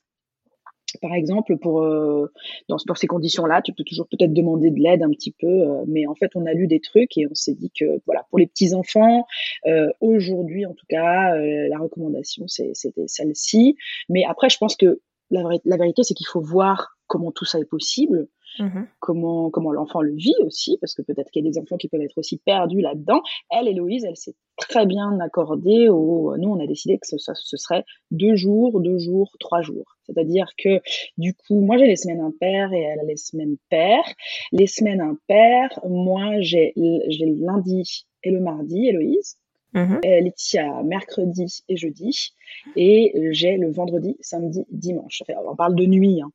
par exemple, pour euh, dans ces conditions-là, tu peux toujours peut-être demander de l'aide un petit peu, euh, mais en fait, on a lu des trucs et on s'est dit que voilà, pour les petits enfants, euh, aujourd'hui en tout cas, la recommandation c'était celle-ci. Mais après, je pense que la, la vérité, c'est qu'il faut voir comment tout ça est possible. Mmh comment comment l'enfant le vit aussi, parce que peut-être qu'il y a des enfants qui peuvent être aussi perdus là-dedans. Elle, Héloïse, elle s'est très bien accordée. Au, nous, on a décidé que ce, ce serait deux jours, deux jours, trois jours. C'est-à-dire que du coup, moi j'ai les semaines impaires et elle a les semaines paires. Les semaines impaires, moi j'ai j'ai le lundi et le mardi, Héloïse. Mmh. Laetitia mercredi et jeudi et j'ai le vendredi, samedi, dimanche. Enfin, on parle de nuit. Hein.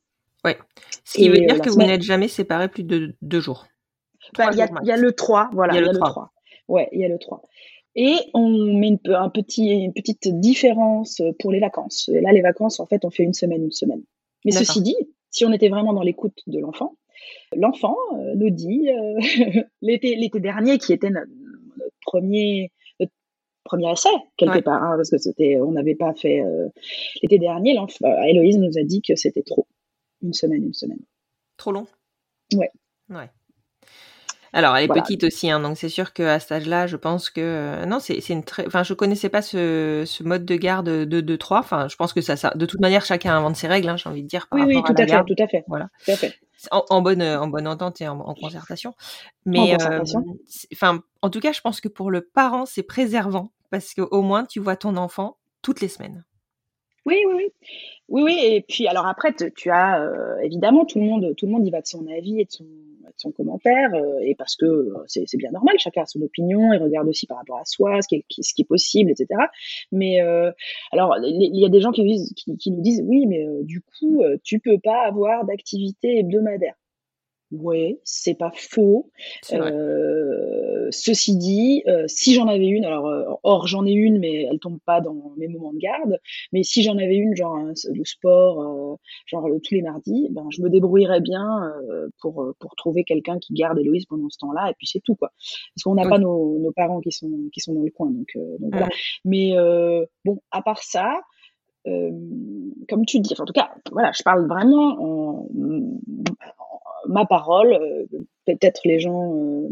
Oui. Ce qui veut dire que vous n'êtes jamais séparés plus de deux jours. Bah, il y, a le 3, voilà. Il y a, le, 3. Ouais, il y a le 3. Et on met une, un petit, une petite différence pour les vacances. Et là, les vacances, en fait, on fait une semaine, une semaine. Mais ceci dit, si on était vraiment dans l'écoute de l'enfant, l'enfant euh, nous dit, euh, [LAUGHS] l'été dernier, qui était notre, premier, premier essai, quelque part, hein, parce que c'était, on n'avait pas fait euh, l'été dernier, Héloïse nous a dit que c'était trop une semaine, une semaine. Trop long? Ouais. Ouais. Alors, elle est petite aussi, hein, donc c'est sûr qu'à cet âge-là, je pense que euh, non, c'est une très. Enfin, je connaissais pas ce, ce mode de garde de 2-3. Enfin, je pense que ça, ça, de toute manière, chacun invente ses règles. Hein, J'ai envie de dire. Par oui, oui, tout à, fait, tout à fait, Voilà. Tout à fait. En, bonne, en bonne entente et en, concertation. Mais, euh, enfin, en tout cas, je pense que pour le parent, c'est préservant parce qu'au moins, tu vois ton enfant toutes les semaines. Oui, oui, oui. Oui, oui. Et puis, alors après, tu as euh, évidemment tout le monde, tout le monde y va de son avis et de son, commentaire, euh, et parce que euh, c'est bien normal, chacun a son opinion, il regarde aussi par rapport à soi, ce qui est, possible, etc. Mais alors, il y a des gens qui, qui, nous disent, oui, mais du coup, tu peux pas avoir d'activité hebdomadaire. Ouais, c'est pas faux. Euh, ceci dit, euh, si j'en avais une, alors euh, or j'en ai une, mais elle tombe pas dans mes moments de garde. Mais si j'en avais une, genre le sport, genre tous les mardis, ben je me débrouillerais bien pour pour trouver quelqu'un qui garde Héloïse pendant ce temps-là, et puis c'est tout quoi. Parce qu'on n'a pas nos, nos parents qui sont qui sont dans le coin, donc, donc voilà. Mais bon, à part ça. comme tu dis, enfin, en tout cas, voilà, je parle vraiment en, ma parole. Euh, peut-être les gens euh,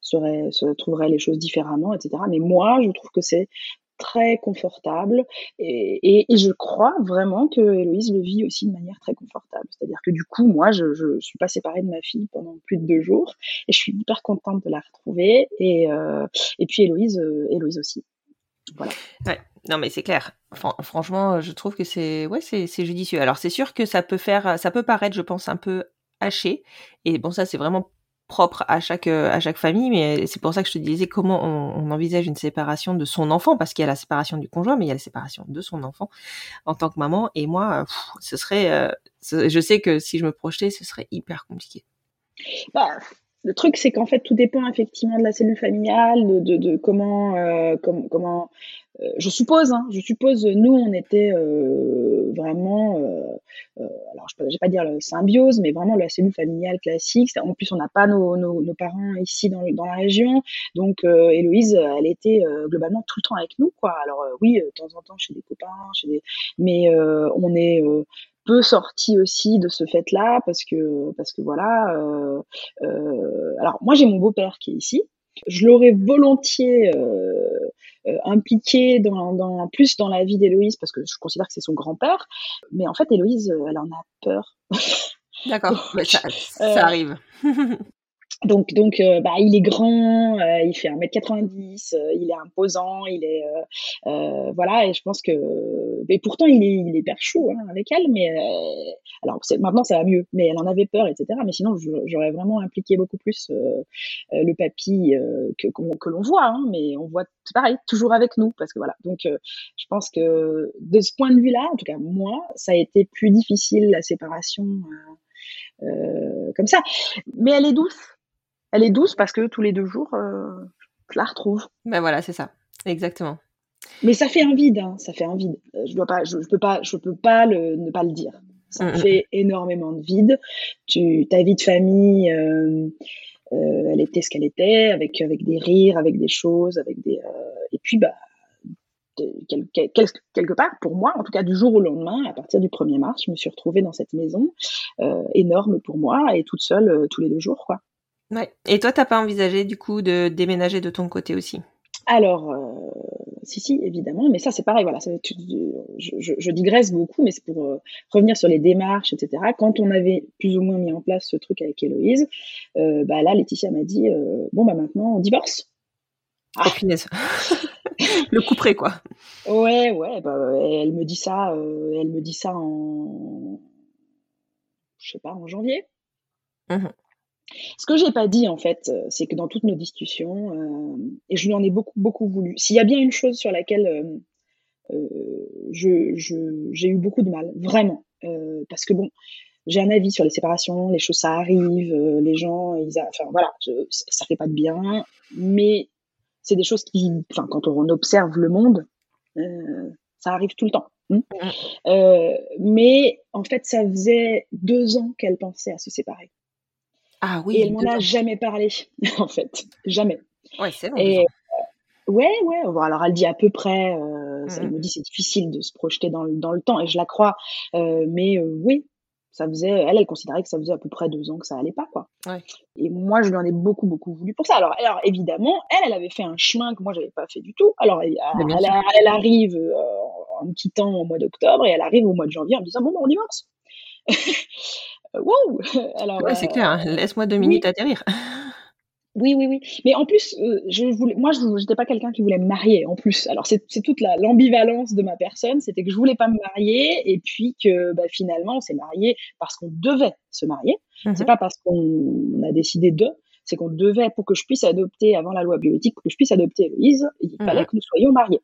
seraient, se trouveraient les choses différemment, etc. Mais moi, je trouve que c'est très confortable et, je crois vraiment que Héloïse le vit aussi de manière très confortable. C'est-à-dire que du coup, moi, je, je suis pas séparée de ma fille pendant plus de deux jours et je suis hyper contente de la retrouver et, euh, puis Héloïse, Héloïse aussi. Voilà. Ouais. Non mais c'est clair. franchement, je trouve que c'est ouais, c'est judicieux. Alors c'est sûr que ça peut faire, ça peut paraître, je pense, un peu haché. Et bon, ça, c'est vraiment propre à chaque à chaque famille mais c'est pour ça que je te disais comment on, envisage une séparation de son enfant parce qu'il y a la séparation du conjoint mais il y a la séparation de son enfant en tant que maman et moi ce serait euh, je sais que si je me projetais ce serait hyper compliqué bah, le truc c'est qu'en fait tout dépend effectivement de la cellule familiale de, comment euh, comment euh, je suppose, hein, je suppose, nous, on était euh, vraiment, alors je ne vais pas dire le symbiose, mais vraiment la cellule familiale classique. En plus, on n'a pas nos, parents ici dans, la région, donc Héloïse, elle était globalement tout le temps avec nous. Alors oui, de temps en temps chez des copains, chez des, mais on est peu sorti aussi de ce fait-là parce que parce que voilà. Euh, euh, alors moi j'ai mon beau-père qui est ici. Je l'aurais volontiers euh, euh, impliqué dans, dans, plus dans la vie d'Héloïse parce que je considère que c'est son grand-père. Mais en fait, Héloïse, elle en a peur. D'accord, [LAUGHS] ça, ça arrive. [LAUGHS] donc, donc euh, bah, il est grand, euh, il fait 1m90, euh, il est imposant, il est. voilà, et je pense que. Et pourtant, il est, il est perchou hein, avec elle, mais. alors, maintenant, ça va mieux, mais elle en avait peur, etc. Mais sinon, j'aurais vraiment impliqué beaucoup plus le papy que, que l'on voit, hein, mais on voit, pareil, toujours avec nous, parce que voilà. Donc, je pense que de ce point de vue-là, en tout cas, moi, ça a été plus difficile, la séparation. comme ça. Mais elle est douce elle est douce parce que tous les deux jours, euh, je la retrouve. Ben voilà, c'est ça, exactement. Mais ça fait un vide, hein, ça fait un vide. Euh, je dois pas, je, peux pas, je peux pas le, ne pas le dire. Ça mm, mm. fait énormément de vide. Tu, ta vie de famille, euh, elle était ce qu'elle était, avec avec des rires, avec des choses, avec des, et puis bah quelque part, pour moi, en tout cas du jour au lendemain, à partir du 1er mars, je me suis retrouvée dans cette maison énorme pour moi et toute seule tous les deux jours, quoi. Ouais. Et toi, t'as pas envisagé du coup de déménager de ton côté aussi? Alors, euh, si, si, évidemment, mais ça c'est pareil. Voilà, je, je, je, digresse beaucoup, mais c'est pour euh, revenir sur les démarches, etc. Quand on avait plus ou moins mis en place ce truc avec Héloïse, euh, bah là, Laetitia m'a dit bon bah maintenant on divorce. Ah. Oh, [LAUGHS] le coup près quoi. Ouais, ouais. Bah, elle me dit ça. elle me dit ça en, je sais pas, en janvier. Mmh ce que j'ai pas dit en fait, euh, c'est que dans toutes nos discussions, euh, et je lui en ai beaucoup beaucoup voulu. S'il y a bien une chose sur laquelle euh, je, j'ai eu beaucoup de mal, vraiment, euh, parce que bon, j'ai un avis sur les séparations, les choses ça arrive, les gens, ils, enfin voilà, je, ça fait pas de bien, mais c'est des choses qui, enfin quand on observe le monde, ça arrive tout le temps. Hein. Mmh. mais en fait, ça faisait deux ans qu'elle pensait à se séparer. Ah oui. Et elle m'en a jamais parlé, [LAUGHS] en fait. Jamais. Ouais, c'est vrai. Euh, ouais, ouais. alors elle dit à peu près, euh, elle me dit c'est difficile de se projeter dans le, dans le temps, et je la crois. Euh, mais oui, ça faisait, elle, elle considérait que ça faisait à peu près deux ans que ça allait pas, quoi. Ouais. Et moi, je lui en ai beaucoup, beaucoup voulu pour ça. Alors, alors évidemment, elle, elle avait fait un chemin que moi, j'avais pas fait du tout. Alors, elle, elle, arrive en me quittant au mois d'octobre et elle arrive au mois de janvier en me disant, bon, bon on divorce. [LAUGHS] wow [LAUGHS] Alors, ouais, c'est clair, hein. laisse-moi deux minutes atterrir. [LAUGHS] Oui, oui, oui. Mais en plus, euh, je voulais, moi, je n'étais pas quelqu'un qui voulait me marier. En plus, alors c'est toute l'ambivalence de ma personne, c'était que je voulais pas me marier et puis que bah, finalement, on s'est marié parce qu'on devait se marier. C'est mmh pas parce qu'on a décidé de, c'est qu'on devait pour que je puisse adopter avant la loi bioéthique, pour que je puisse adopter Louise, il mmh fallait que nous soyons mariés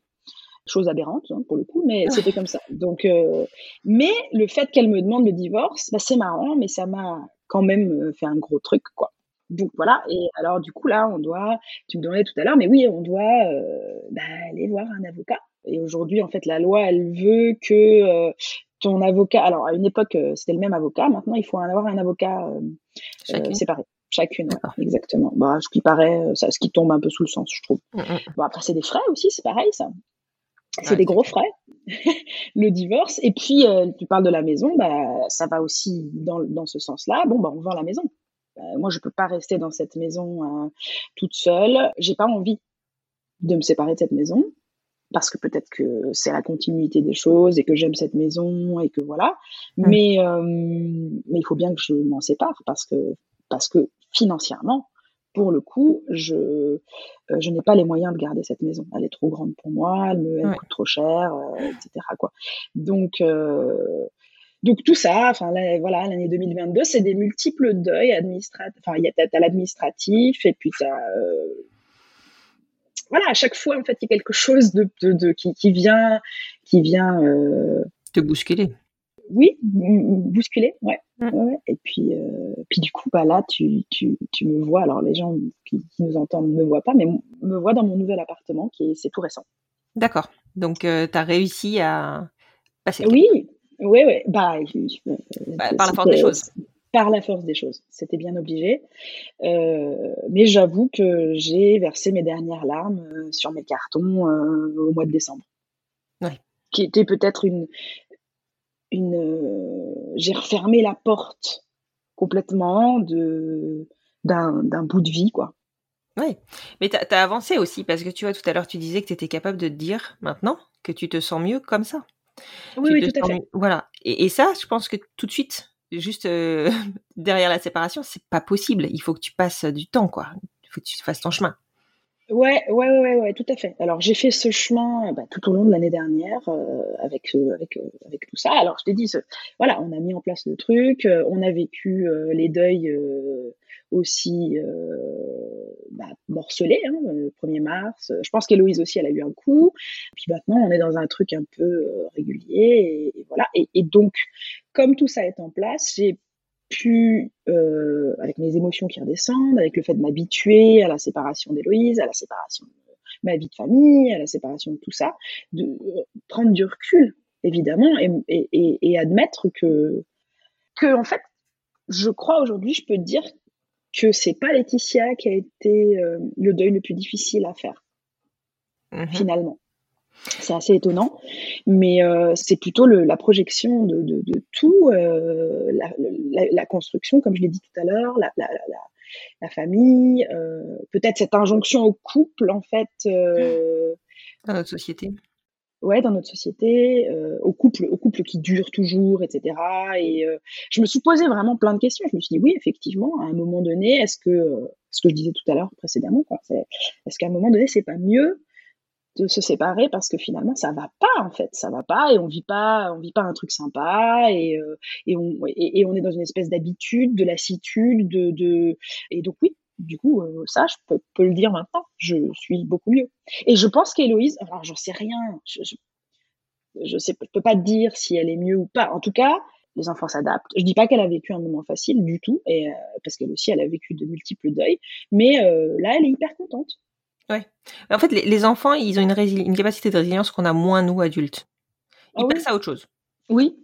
chose aberrante hein, pour le coup, mais [LAUGHS] c'était comme ça. Donc, euh, mais le fait qu'elle me demande le divorce, bah, c'est marrant, mais ça m'a quand même euh, fait un gros truc, quoi. Donc voilà. Et alors du coup là, on doit, tu me demandais tout à l'heure, mais oui, on doit euh, bah, aller voir un avocat. Et aujourd'hui, en fait, la loi, elle veut que ton avocat. Alors à une époque, c'était le même avocat. Maintenant, il faut avoir un avocat séparé. Chacune, exactement. Bah, ce qui paraît, ça, ce qui tombe un peu sous le sens, je trouve. Mmh, mmh. Bon, après, c'est des frais aussi, c'est pareil, ça. C'est des gros frais, [LAUGHS] le divorce. Et puis, euh, tu parles de la maison, bah, ça va aussi dans, dans ce sens-là. Bon, bah, on vend la maison. Euh, moi, je peux pas rester dans cette maison euh, toute seule. J'ai pas envie de me séparer de cette maison parce que peut-être que c'est la continuité des choses et que j'aime cette maison et que voilà. Mmh. Mais mais il faut bien que je m'en sépare parce que parce que financièrement, pour le coup, je, euh, je n'ai pas les moyens de garder cette maison. Elle est trop grande pour moi, elle me elle coûte trop cher, euh, etc. Quoi. Donc, euh, donc tout ça, enfin voilà, l'année 2022, c'est des multiples deuils administratifs. Enfin, il y a as, l'administratif et puis t'as voilà, à chaque fois en fait, il y a quelque chose de, de, de qui, qui, vient, qui vient te bousculer oui, bousculer, ouais. Mm. ouais. Et puis, euh, puis du coup, bah là, tu, tu, tu me vois. Alors, les gens qui, qui, nous entendent ne me voient pas, mais me voient dans mon nouvel appartement, qui est, c'est tout récent. D'accord. Donc, tu as réussi à passer. Oui, oui, oui. Bah, bah, par la force des choses. Par la force des choses. C'était bien obligé. mais j'avoue que j'ai versé mes dernières larmes sur mes cartons au mois de décembre. Ouais. Qui était peut-être une, une, j'ai refermé la porte complètement de d'un bout de vie, quoi. Oui, mais tu as, avancé aussi, parce que tu vois, tout à l'heure, tu disais que tu étais capable de te dire maintenant que tu te sens mieux comme ça. Oui, oui, tout à fait. Voilà. Et, ça, je pense que tout de suite, juste euh, [LAUGHS] derrière la séparation, c'est pas possible. Il faut que tu passes du temps, quoi. Il faut que tu fasses ton chemin. Ouais, ouais, ouais, ouais, tout à fait. Alors j'ai fait ce chemin bah, tout au long de l'année dernière euh, avec euh, avec euh, avec tout ça. Alors je t'ai dit, voilà, on a mis en place le truc, on a vécu les deuils aussi bah, morcelés, hein, le 1er mars. Je pense qu'Héloïse aussi, elle a eu un coup. Puis maintenant, on est dans un truc un peu régulier et, voilà. Et, et donc, comme tout ça est en place, j'ai pu, euh, avec mes émotions qui redescendent, avec le fait de m'habituer à la séparation d'Héloïse, à la séparation de ma vie de famille, à la séparation de tout ça, de euh, prendre du recul, évidemment, et, et, et admettre que, que, en fait, je crois aujourd'hui, je peux te dire que c'est pas Laetitia qui a été euh, le deuil le plus difficile à faire, mmh finalement. C'est assez étonnant, mais euh, c'est plutôt le, la projection de, de, de tout, euh, la, la, la, construction, comme je l'ai dit tout à l'heure, la, la, famille, euh, peut-être cette injonction au couple, en fait. Dans notre société. Ouais, dans notre société, au couple, au couple qui dure toujours, etc. Et je me suis posé vraiment plein de questions. Je me suis dit oui, effectivement, à un moment donné, est-ce que ce que je disais tout à l'heure précédemment, quoi, est-ce qu'à un moment donné, c'est pas mieux de se séparer parce que finalement ça va pas en fait ça va pas et on vit pas on vit pas un truc sympa et euh, et on et, on est dans une espèce d'habitude de lassitude de de et donc oui du coup euh, ça je peux, le dire maintenant je suis beaucoup mieux et je pense qu'Héloïse alors j'en sais rien je, je, je sais je peux pas te dire si elle est mieux ou pas en tout cas les enfants s'adaptent. Je dis pas qu'elle a vécu un moment facile du tout, et euh, parce qu'elle aussi elle a vécu de multiples deuils, mais là elle est hyper contente. Ouais. En fait, les, enfants, ils ont une, une, capacité de résilience qu'on a moins nous adultes. Ils ah passent à autre chose. Oui.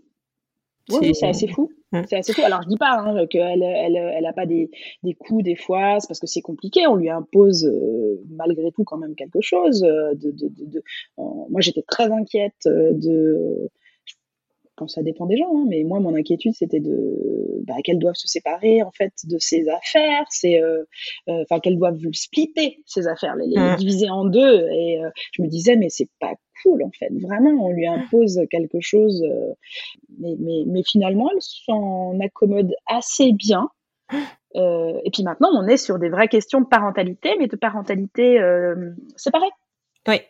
c'est assez fou. Mmh. C'est assez fou. Alors je dis pas hein, qu'elle elle, elle a pas des, des coups des fois, c'est parce que c'est compliqué. On lui impose euh, malgré tout quand même quelque chose. Euh, de, de, de, moi j'étais très inquiète euh, de Bon, ça dépend des gens, hein, mais moi, mon inquiétude, c'était de bah, qu'elles doivent se séparer en fait de ses affaires, c'est euh, euh, enfin qu'elles doivent splitter ses affaires, les, mmh. diviser en deux. Et euh, je me disais, mais c'est pas cool en fait. Vraiment, on lui impose quelque chose, mais, mais, mais finalement, elle s'en accommode assez bien. et puis maintenant, on est sur des vraies questions de parentalité, mais de parentalité séparée. Oui.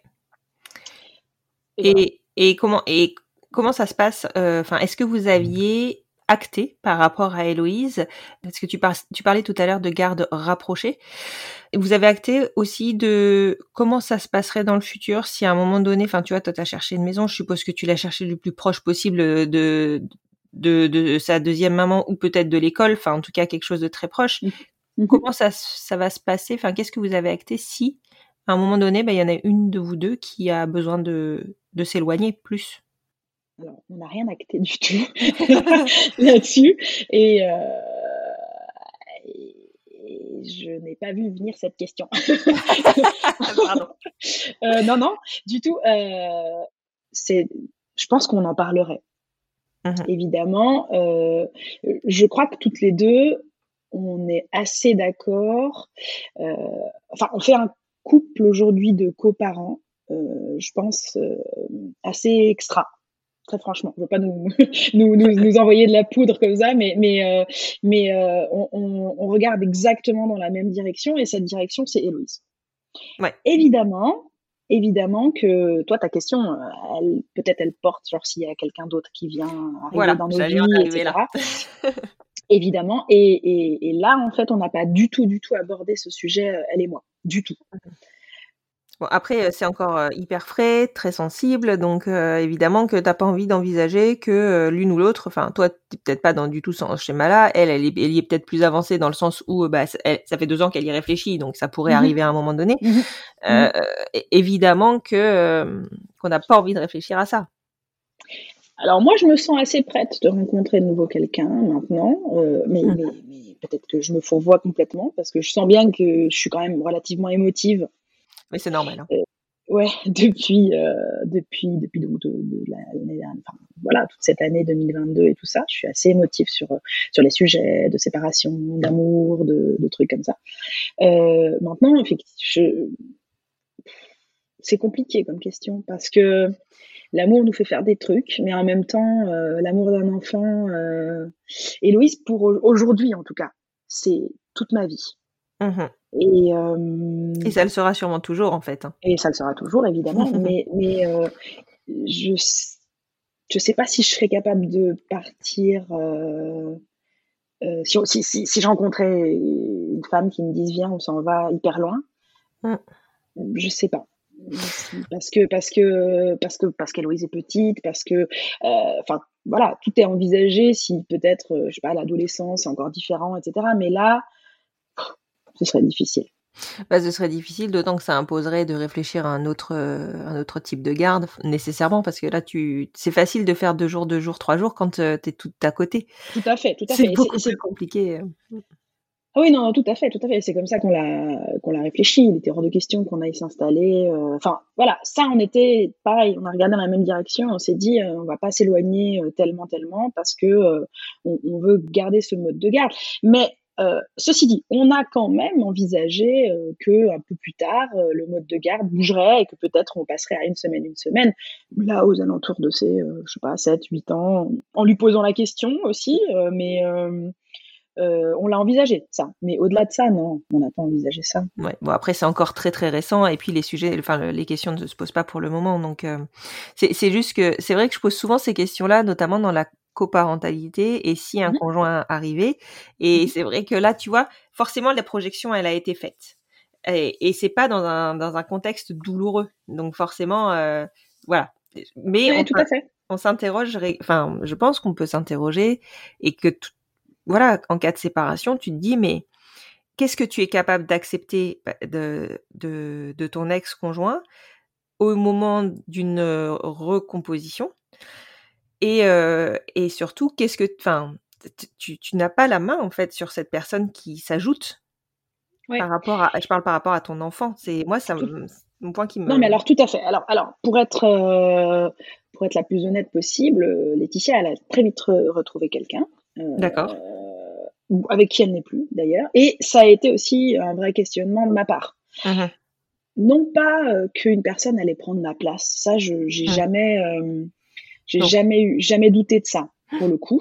Et, et, comment et comment ça se passe euh, Enfin, est-ce que vous aviez acté par rapport à Héloïse Parce que tu, tu parlais tout à l'heure de garde rapprochée. Vous avez acté aussi de comment ça se passerait dans le futur si à un moment donné, enfin tu vois, toi as cherché une maison, je suppose que tu l'as cherché le plus proche possible de, de, de sa deuxième maman ou peut-être de l'école, enfin en tout cas quelque chose de très proche. Mmh. Mmh. Comment ça, ça va se passer? Enfin, qu'est-ce que vous avez acté si à un moment donné, ben, il y en a une de vous deux qui a besoin de, de s'éloigner plus? Alors, on n'a rien acté du tout [LAUGHS] là-dessus. Et, euh, je n'ai pas vu venir cette question. [LAUGHS] Pardon. Euh, non, non, du tout. Euh, c'est, je pense qu'on en parlerait. Mmh Évidemment, euh, je crois que toutes les deux, on est assez d'accord. Euh, enfin, on fait un couple aujourd'hui de coparents, je pense, assez extra très franchement. Je veux pas [LAUGHS] nous, nous, nous, envoyer de la poudre comme ça, mais, mais, euh, mais euh, on, on, regarde exactement dans la même direction et cette direction, c'est Héloïse. Ouais. Évidemment, évidemment que toi, ta question, elle, peut-être elle porte, genre s'il y a quelqu'un d'autre qui vient arriver dans nos vies, etc. Là. [LAUGHS] évidemment. Et, et, et, là, en fait, on n'a pas du tout, du tout abordé ce sujet, elle et moi, du tout. Bon, après, c'est encore hyper frais, très sensible, donc évidemment que t'as pas envie d'envisager que l'une ou l'autre, enfin toi, t'es peut-être pas dans du tout ce schéma-là, elle, elle, est, elle y est peut-être plus avancée dans le sens où bah, ça fait deux ans qu'elle y réfléchit, donc ça pourrait mmh arriver à un moment donné. Mmh mmh évidemment que qu'on n'a pas envie de réfléchir à ça. Alors moi, je me sens assez prête de rencontrer de nouveau quelqu'un maintenant, mais, mais, mais peut-être que je me fourvoie complètement parce que je sens bien que je suis quand même relativement émotive mais c'est normal. Hein. ouais, [LAUGHS] depuis, euh, depuis, depuis donc de, l'année enfin, voilà, toute cette année 2022 et tout ça, je suis assez émotive sur, sur les sujets de séparation, d'amour, de, de, trucs comme ça. Euh, maintenant, effectivement, c'est compliqué comme question parce que l'amour nous fait faire des trucs, mais en même temps, euh, l'amour d'un enfant, euh, Héloïse, pour aujourd'hui en tout cas, c'est toute ma vie. Mmh et, euh, et, ça le sera sûrement toujours, en fait. Hein. Et ça le sera toujours, évidemment. [LAUGHS] mais mais euh, je je sais pas si je serais capable de partir. Euh, si, si, si, si, je rencontrais une femme qui me dise viens, on s'en va hyper loin, mmh. je sais pas parce que parce que parce que parce qu'Héloïse est petite, parce que enfin voilà, tout est envisagé. Si peut-être je sais pas l'adolescence c'est encore différent, etc. Mais là, ce serait difficile. Bah, ce serait difficile, d'autant que ça imposerait de réfléchir à un autre, euh, un autre type de garde, nécessairement, parce que là, tu, c'est facile de faire deux jours, deux jours, trois jours quand euh, tu es tout à côté. Tout à fait, tout à fait. C'est beaucoup plus compliqué. Euh. Ah oui, non, tout à fait, tout à fait. C'est comme ça qu'on l'a, qu'on l'a réfléchi. Il était hors de question qu'on aille s'installer. Enfin, voilà, ça, on était pareil. On a regardé dans la même direction. On s'est dit, on va pas s'éloigner tellement, tellement, parce que on, on, veut garder ce mode de garde. Mais euh, ceci dit, on a quand même envisagé euh, que un peu plus tard, euh, le mode de garde bougerait et que peut-être on passerait à une semaine, une semaine, là aux alentours de ces, je sais pas, 7, 8 ans, en lui posant la question aussi, mais on l'a envisagé ça. Mais au-delà de ça, non, on n'a pas envisagé ça. Ouais. Bon après c'est encore très très récent et puis les sujets, enfin les questions ne se posent pas pour le moment, donc c'est juste que c'est vrai que je pose souvent ces questions-là, notamment dans la coparentalité et si un mmh conjoint arrivait. Et mmh c'est vrai que là, tu vois, forcément, la projection, elle a été faite. Et, et c'est pas dans un, dans un contexte douloureux. Donc forcément, euh, voilà. Mais on, tout à fait. on s'interroge, enfin, je pense qu'on peut s'interroger et que, voilà, en cas de séparation, tu te dis, mais qu'est-ce que tu es capable d'accepter bah, de, de, de ton ex-conjoint au moment d'une recomposition? Et, euh, et surtout, qu'est-ce que, enfin, tu, tu n'as pas la main en fait sur cette personne qui s'ajoute par rapport à, je parle par rapport à ton enfant. C'est moi, ça, mon point qui me. Non, mais alors tout à fait. Alors, alors pour être euh, pour être la plus honnête possible, euh, Laetitia, elle a très vite retrouvé quelqu'un. D'accord. Avec qui elle n'est plus d'ailleurs. Et ça a été aussi un vrai questionnement de ma part. Mmh non pas qu'une personne allait prendre ma place. Ça, je j'ai mmh. jamais j'ai jamais eu, jamais douté de ça pour le coup.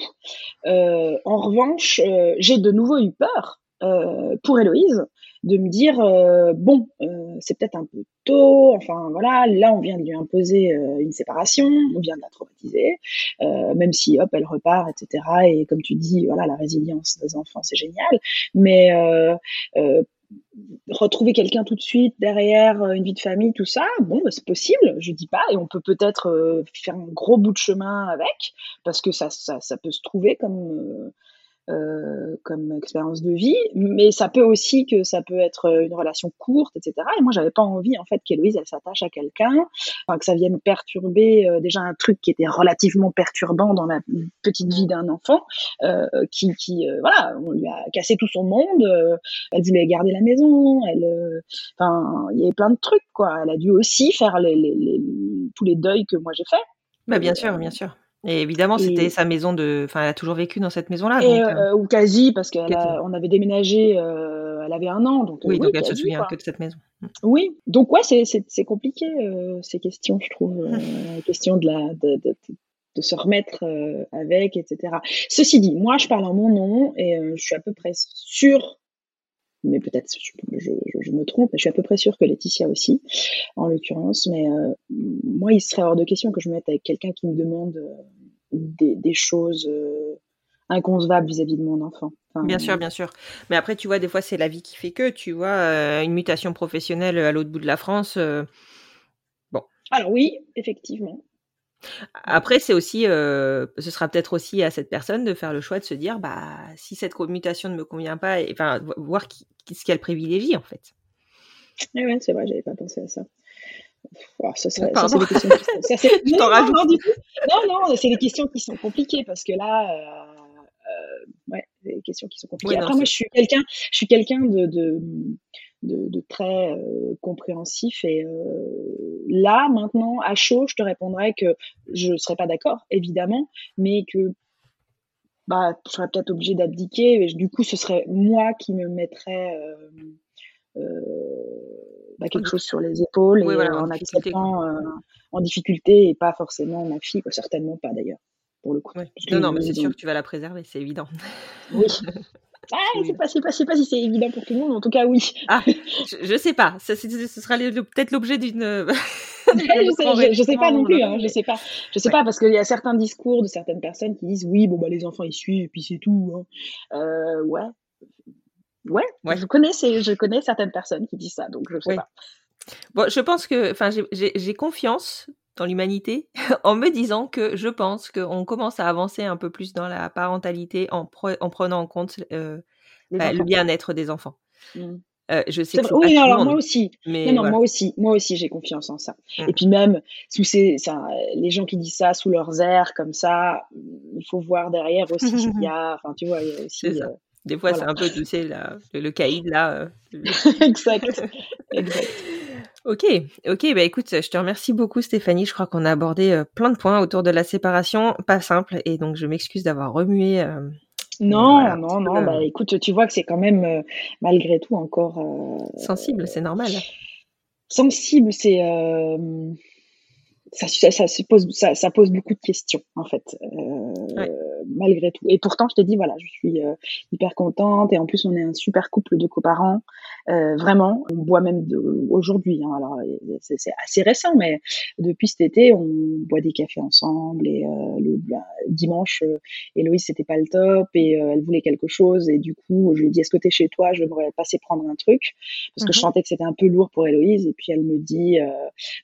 Euh, en revanche, euh, j'ai de nouveau eu peur euh, pour Héloïse de me dire euh, bon, euh, c'est peut-être un peu tôt. Enfin voilà, là on vient de lui imposer une séparation, on vient de la traumatiser, même si hop elle repart, etc. Et comme tu dis, voilà la résilience des enfants c'est génial, mais retrouver quelqu'un tout de suite derrière euh, une vie de famille, tout ça, bon, bah, c'est possible, je dis pas, et on peut peut-être euh, faire un gros bout de chemin avec, parce que ça, peut se trouver comme euh, euh, comme expérience de vie, mais ça peut aussi que ça peut être une relation courte, etc. Et moi, j'avais pas envie en fait qu'Héloïse elle s'attache à quelqu'un, enfin, que ça vienne perturber euh, déjà un truc qui était relativement perturbant dans la petite vie d'un enfant, euh, qui, qui voilà, on lui a cassé tout son monde. elle voulait garder la maison, elle, enfin, il y avait plein de trucs quoi. Elle a dû aussi faire les, les, les, tous les deuils que moi j'ai fait. Bah bien sûr, bien sûr. Et évidemment, c'était sa maison de. Enfin, elle a toujours vécu dans cette maison-là. Euh, euh, ou quasi, parce qu'on avait déménagé, euh, elle avait un an. Donc, oui, donc elle se souvient que de cette maison. Oui, donc ouais, c'est compliqué ces questions, je trouve. [LAUGHS] la question de, la, de, de, de se remettre avec, etc. Ceci dit, moi, je parle en mon nom et je suis à peu près sûre mais peut-être je, je, me trompe, je suis à peu près sûre que Laetitia aussi, en l'occurrence, mais euh, moi, il serait hors de question que je me mette avec quelqu'un qui me demande euh, des, des, choses euh, inconcevables vis-à-vis de mon enfant. bien sûr, bien sûr. Mais après, tu vois, des fois, c'est la vie qui fait que, tu vois, une mutation professionnelle à l'autre bout de la France. Bon. Alors oui, effectivement. Après, c'est aussi, ce sera peut-être aussi à cette personne de faire le choix de se dire, bah, si cette mutation ne me convient pas, et, enfin, voir ce qu'elle privilégie en fait. Oui, ouais, c'est vrai, j'avais pas pensé à ça. ça, ça, c'est des questions. Qui... Ça, [LAUGHS] non, non, du non, non, c'est des questions qui sont compliquées parce que là, euh, euh, ouais, des questions qui sont compliquées. Après, moi, je suis quelqu'un, je suis quelqu'un de, de, de, de, très euh, compréhensif et euh, là, maintenant, à chaud, je te répondrais que je ne serais pas d'accord, évidemment, mais que bah, je serais peut-être obligée d'abdiquer. Et du coup, ce serait moi qui me mettrais euh, bah, quelque chose sur les épaules et en acceptant en difficulté et pas forcément ma fille, certainement pas d'ailleurs pour le coup. Non, non, mais c'est sûr que tu vas la préserver, c'est évident. Oui. [LAUGHS] Ah, c'est pas, pas, pas, si c'est évident pour tout le monde, en tout cas, oui. Ah, je, ne sais pas. ce sera peut-être l'objet d'une. [LAUGHS] je, sais, sais pas non plus. Hein, je sais pas. Je sais pas parce qu'il y a certains discours de certaines personnes qui disent oui, bon bah les enfants ils suivent et puis c'est tout. Hein. Euh, ouais. ouais. Ouais, Je connais, je connais certaines personnes qui disent ça, donc je sais pas. Bon, je pense que, enfin, j'ai confiance dans l'humanité [LAUGHS] en me disant que je pense qu'on commence à avancer un peu plus dans la parentalité en, en prenant en compte euh, bah, le bien-être des enfants. Mmh. Euh, je sais que oui, alors moi aussi. Mais non, non moi aussi, moi aussi, j'ai confiance en ça. Mmh. Et puis même sous ces, ça, les gens qui disent ça sous leurs airs comme ça, il faut voir derrière aussi qu'il y a, [LAUGHS] enfin, tu vois, il y a aussi. Euh, Des fois, c'est un peu, tu sais, le, le caïd là. [LAUGHS] exact, exact. Ok, ok, bah écoute, je te remercie beaucoup Stéphanie. Je crois qu'on a abordé euh, plein de points autour de la séparation, pas simple, et donc je m'excuse d'avoir remué. Euh, non, non, non, bah écoute, tu vois que c'est quand même euh, malgré tout encore sensible, c'est normal. Sensible, c'est ça, ça, ça, pose, ça, pose beaucoup de questions en fait, euh, malgré tout. Et pourtant, je t'ai dit voilà, je suis euh, hyper contente et en plus on est un super couple de coparents. Euh, vraiment, on boit même aujourd'hui. Hein, alors c'est assez récent, mais depuis cet été, on boit des cafés ensemble et euh, le bah, dimanche, Héloïse c'était pas le top et euh, elle voulait quelque chose et du coup je lui ai dit est-ce que t'es chez toi, je devrais passer prendre un truc parce que je mhm. sentais que c'était un peu lourd pour Héloïse et puis elle me dit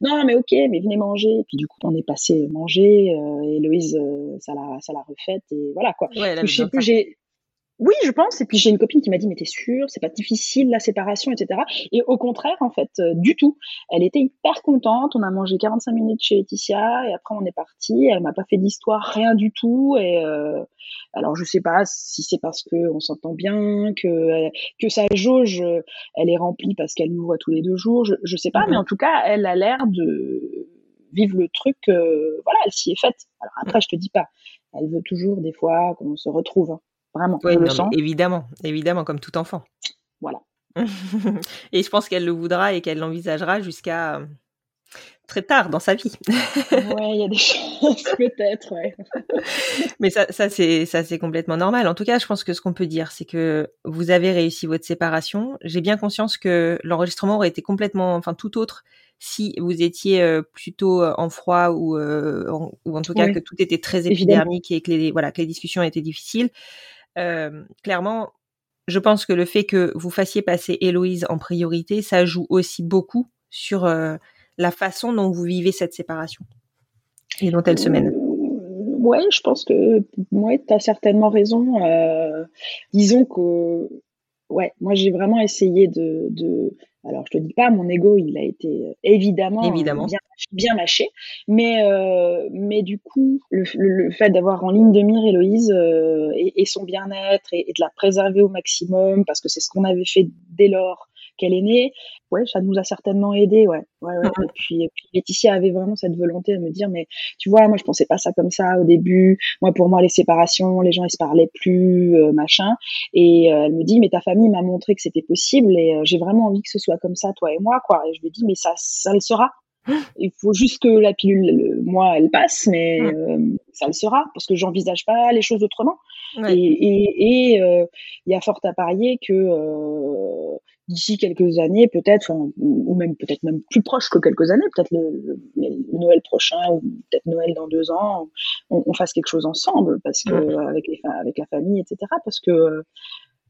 non mais ok mais venez manger et puis du coup, on est passé manger. Euh, Héloïse, ça l'a, ça l'a refaite voilà quoi. Ouais, je sais plus, j'ai oui, je pense. Et puis j'ai une copine qui m'a dit, mais t'es sûre, c'est pas difficile la séparation, etc. Et au contraire, en fait, euh, du tout. Elle était hyper contente. On a mangé 45 minutes chez Laetitia et après on est parti. Elle m'a pas fait d'histoire, rien du tout. Et euh, alors je sais pas si c'est parce que on s'entend bien, que que sa jauge, elle est remplie parce qu'elle nous voit tous les deux jours. Je, je sais pas, mais en tout cas, elle a l'air de vivre le truc. Euh, voilà, elle s'y est faite. Alors après, je te dis pas. Elle veut toujours des fois qu'on se retrouve. Hein. Vraiment, Évidemment, évidemment, comme tout enfant. Voilà. [LAUGHS] et je pense qu'elle le voudra et qu'elle l'envisagera jusqu'à euh, très tard dans sa vie. [LAUGHS] ouais, il y a des chances [LAUGHS] peut-être, ouais. Mais ça, ça c'est ça c'est complètement normal. En tout cas, je pense que ce qu'on peut dire, c'est que vous avez réussi votre séparation. J'ai bien conscience que l'enregistrement aurait été complètement, enfin tout autre, si vous étiez euh, plutôt euh, en froid ou, en, ou en tout cas que tout était très épidermique et que les voilà que les discussions étaient difficiles. Euh, clairement, je pense que le fait que vous fassiez passer Héloïse en priorité, ça joue aussi beaucoup sur euh, la façon dont vous vivez cette séparation et dont elle se mène. Ouais, je pense que ouais, tu as certainement raison. Euh, disons que ouais, moi j'ai vraiment essayé de, de alors je te dis pas, mon ego il a été euh, évidemment, évidemment. Bien, bien mâché, mais euh, mais du coup le, le, fait d'avoir en ligne de mire Héloïse euh, et, et, son bien-être et, et, de la préserver au maximum parce que c'est ce qu'on avait fait dès lors qu'elle est née, ouais, ça nous a certainement aidé, ouais. ouais, ouais. Et, puis, et, puis, Laetitia avait vraiment cette volonté de me dire, mais tu vois, moi je pensais pas ça comme ça au début. Moi pour moi les séparations, les gens ils se parlaient plus, euh, machin. Et euh, elle me dit, mais ta famille m'a montré que c'était possible et euh, j'ai vraiment envie que ce soit comme ça, toi et moi, quoi. Et je lui dis, mais ça, ça le sera. Il faut juste que la pilule, moi, elle passe, mais ça le sera parce que j'envisage pas les choses autrement. Et il euh, y a fort à parier que euh, d'ici quelques années, peut-être, ou même peut-être même plus proche que quelques années, peut-être le, Noël prochain ou peut-être Noël dans deux ans, on, on, fasse quelque chose ensemble parce que avec les avec la famille, etc. Parce que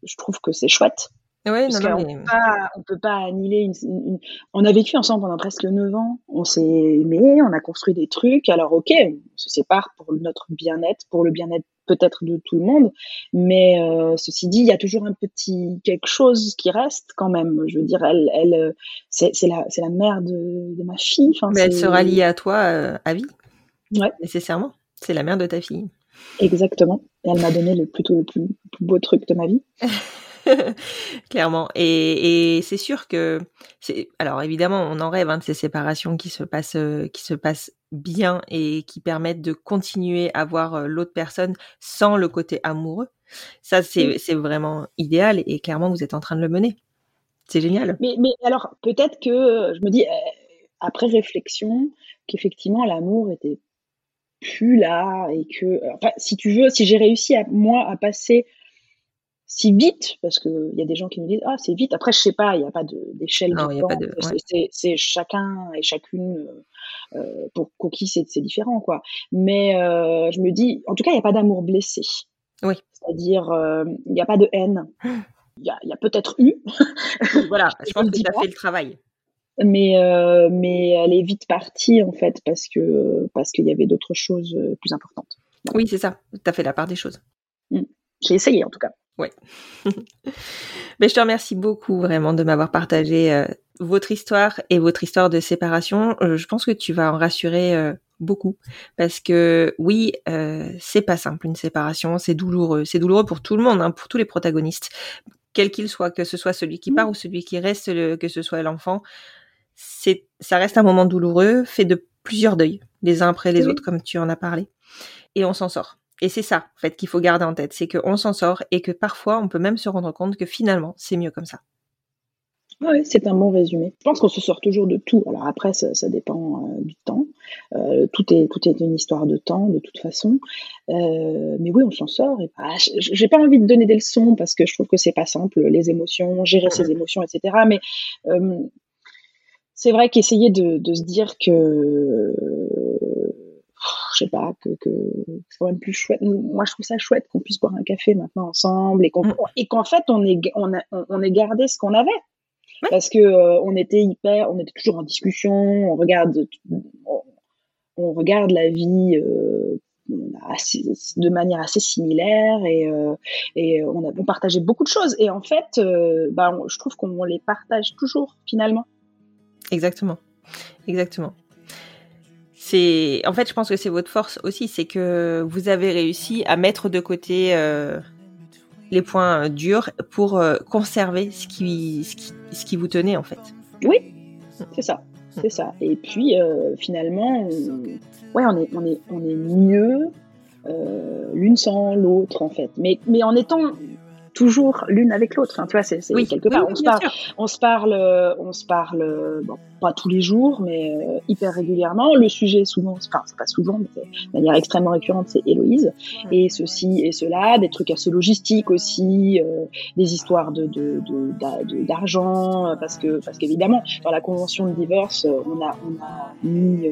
je trouve que c'est chouette. Ouais, non, non, on, peut pas, on peut pas annihiler une, On a vécu ensemble pendant presque 9 ans. On s'est aimé, on a construit des trucs. Alors, ok, on se sépare pour notre bien-être, pour le bien-être peut-être de tout le monde. Mais euh, ceci dit, il y a toujours un petit quelque chose qui reste quand même. Je veux dire, elle, elle c'est la, la mère de, de ma fille. Enfin, Mais elle sera liée à toi euh, à vie. Ouais. Nécessairement. C'est la mère de ta fille. Exactement. Et elle m'a donné le plutôt le plus, le plus beau truc de ma vie. [LAUGHS] [LAUGHS] Clairement. Et, et c'est sûr que c'est alors évidemment on en rêve hein, de ces séparations qui se passent euh, qui se passent bien et qui permettent de continuer à voir euh, l'autre personne sans le côté amoureux. Ça c'est c'est vraiment idéal et clairement vous êtes en train de le mener. C'est génial. Mais mais alors peut-être que je me dis euh, après réflexion qu'effectivement l'amour était plus là et que enfin si tu veux si j'ai réussi à moi à passer si vite, parce qu'il y a des gens qui me disent ah c'est vite. Après je sais pas, il n'y a pas d'échelle de, temps. De, C'est chacun et chacune euh, euh pour qui c'est différent quoi. Mais euh, je me dis, en tout cas il n'y a pas d'amour blessé. Oui. C'est-à-dire euh, il n'y a pas de haine. Il y a, a peut-être eu. [LAUGHS] voilà, je pense que tu as fait le travail. Mais mais elle est vite partie en fait parce que parce qu'il y avait d'autres choses plus importantes. Oui c'est ça. Tu as fait la part des choses. Mmh. J'ai essayé en tout cas. Oui. Mais [LAUGHS] je te remercie beaucoup vraiment de m'avoir partagé euh, votre histoire et votre histoire de séparation. Euh, je pense que tu vas en rassurer euh, beaucoup parce que oui, c'est pas simple une séparation, c'est douloureux, c'est douloureux pour tout le monde, hein, pour tous les protagonistes, quel qu'il soit, que ce soit celui qui part ou celui qui reste, que ce soit l'enfant. C'est, ça reste un moment douloureux, fait de plusieurs deuils, les uns après les autres, comme tu en as parlé, et on s'en sort. Et c'est ça, en fait, qu'il faut garder en tête, c'est qu'on s'en sort et que parfois, on peut même se rendre compte que finalement, c'est mieux comme ça. Oui, c'est un bon résumé. Je pense qu'on se sort toujours de tout. Alors après, ça, dépend euh, du temps. Euh, tout est tout est une histoire de temps, de toute façon. Euh, mais oui, on s'en sort. Et bah, j'ai pas envie de donner des leçons parce que je trouve que c'est pas simple, les émotions, gérer ses émotions, etc. Mais c'est vrai qu'essayer de, de, se dire que je sais pas, que, que c'est quand même plus chouette. Moi, je trouve ça chouette qu'on puisse boire un café maintenant ensemble et qu'on mm. et qu'en fait on est on a, on ait gardé ce qu'on avait parce que euh, on était hyper, on était toujours en discussion, on regarde on, regarde la vie euh, de manière assez similaire et, euh, et on, a, on partageait beaucoup de choses et en fait bah, je trouve qu'on les partage toujours finalement. Exactement, exactement c'est en fait je pense que c'est votre force aussi c'est que vous avez réussi à mettre de côté euh, les points durs pour euh, conserver ce qui, ce qui, vous tenait en fait oui c'est ça c'est ça et puis euh, finalement ouais on est on est on est mieux l'une sans l'autre en fait mais mais en étant toujours l'une avec l'autre. Enfin, tu vois, c'est oui, quelque part. on, se parle, on, se parle, on se parle, bon, pas tous les jours, mais euh, hyper régulièrement. Le sujet, souvent, enfin, c'est pas souvent, mais de manière extrêmement récurrente, c'est Héloïse. Et ceci et cela, des trucs assez logistiques aussi, euh, des histoires de d'argent, de, de, parce que parce qu'évidemment, dans la convention de divorce, on a on a mis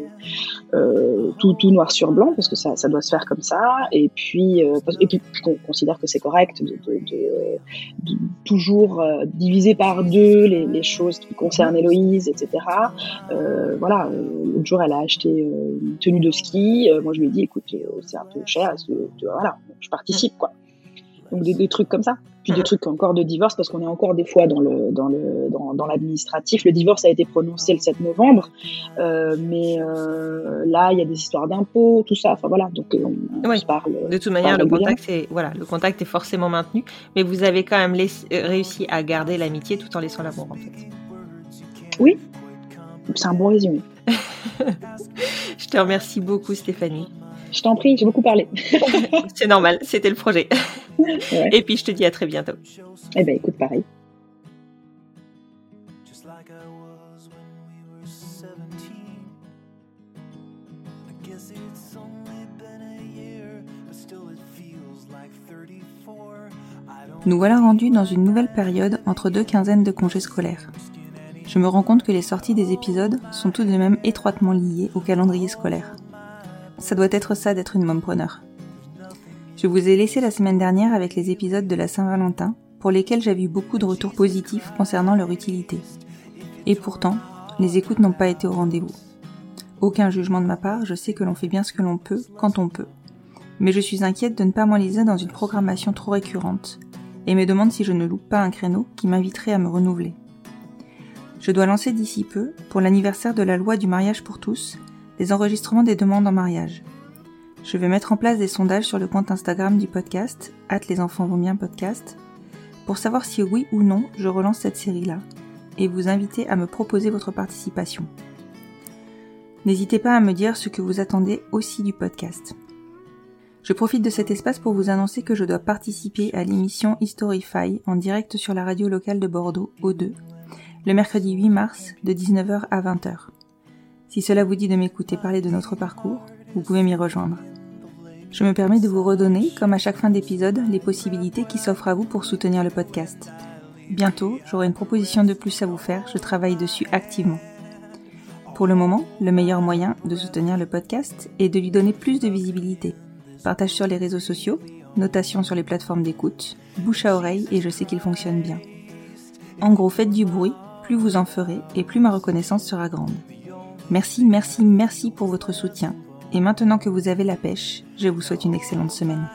euh, tout tout noir sur blanc parce que ça ça doit se faire comme ça. Et puis et puis, on considère que c'est correct de, de, toujours diviser par deux les, les choses qui concernent Héloïse, etc. Euh, voilà, euh, l'autre jour, elle a acheté euh, une tenue de ski. moi, je lui ai dit, écoute, c'est un peu cher. voilà, je participe, quoi. Donc des, trucs comme ça. Puis des trucs encore de divorce parce qu'on est encore des fois dans le dans le dans, l'administratif. Le divorce a été prononcé le 7 novembre, mais là il y a des histoires d'impôts, tout ça. Enfin voilà, donc on, se parle. De toute manière, le contact est voilà, le contact est forcément maintenu, mais vous avez quand même réussi à garder l'amitié tout en laissant l'amour en fait. Oui, c'est un bon résumé. [LAUGHS] je te remercie beaucoup, Stéphanie. Je t'en prie, j'ai beaucoup parlé. [LAUGHS] c'est normal, c'était le projet. [LAUGHS] Et puis je te dis à très bientôt. Eh ben écoute, pareil. Nous voilà rendus dans une nouvelle période entre deux quinzaines de congés scolaires je me rends compte que les sorties des épisodes sont tout de même étroitement liées au calendrier scolaire. Ça doit être ça d'être une mompreneur. Je vous ai laissé la semaine dernière avec les épisodes de la Saint-Valentin, pour lesquels j'avais eu beaucoup de retours positifs concernant leur utilité. Et pourtant, les écoutes n'ont pas été au rendez-vous. Aucun jugement de ma part, je sais que l'on fait bien ce que l'on peut quand on peut. Mais je suis inquiète de ne pas m'enliser dans une programmation trop récurrente et me demande si je ne loupe pas un créneau qui m'inviterait à me renouveler. Je dois lancer d'ici peu, pour l'anniversaire de la loi du mariage pour tous, les enregistrements des demandes en mariage. Je vais mettre en place des sondages sur le compte Instagram du podcast, hâte les enfants vont bien podcast, pour savoir si oui ou non je relance cette série-là, et vous inviter à me proposer votre participation. N'hésitez pas à me dire ce que vous attendez aussi du podcast. Je profite de cet espace pour vous annoncer que je dois participer à l'émission Historify en direct sur la radio locale de Bordeaux, O2, le mercredi 8 mars de 19h à 20h. Si cela vous dit de m'écouter parler de notre parcours, vous pouvez m'y rejoindre. Je me permets de vous redonner, comme à chaque fin d'épisode, les possibilités qui s'offrent à vous pour soutenir le podcast. Bientôt, j'aurai une proposition de plus à vous faire, je travaille dessus activement. Pour le moment, le meilleur moyen de soutenir le podcast est de lui donner plus de visibilité. Partage sur les réseaux sociaux, notation sur les plateformes d'écoute, bouche à oreille et je sais qu'il fonctionne bien. En gros, faites du bruit, plus vous en ferez et plus ma reconnaissance sera grande. Merci, merci, merci pour votre soutien. Et maintenant que vous avez la pêche, je vous souhaite une excellente semaine.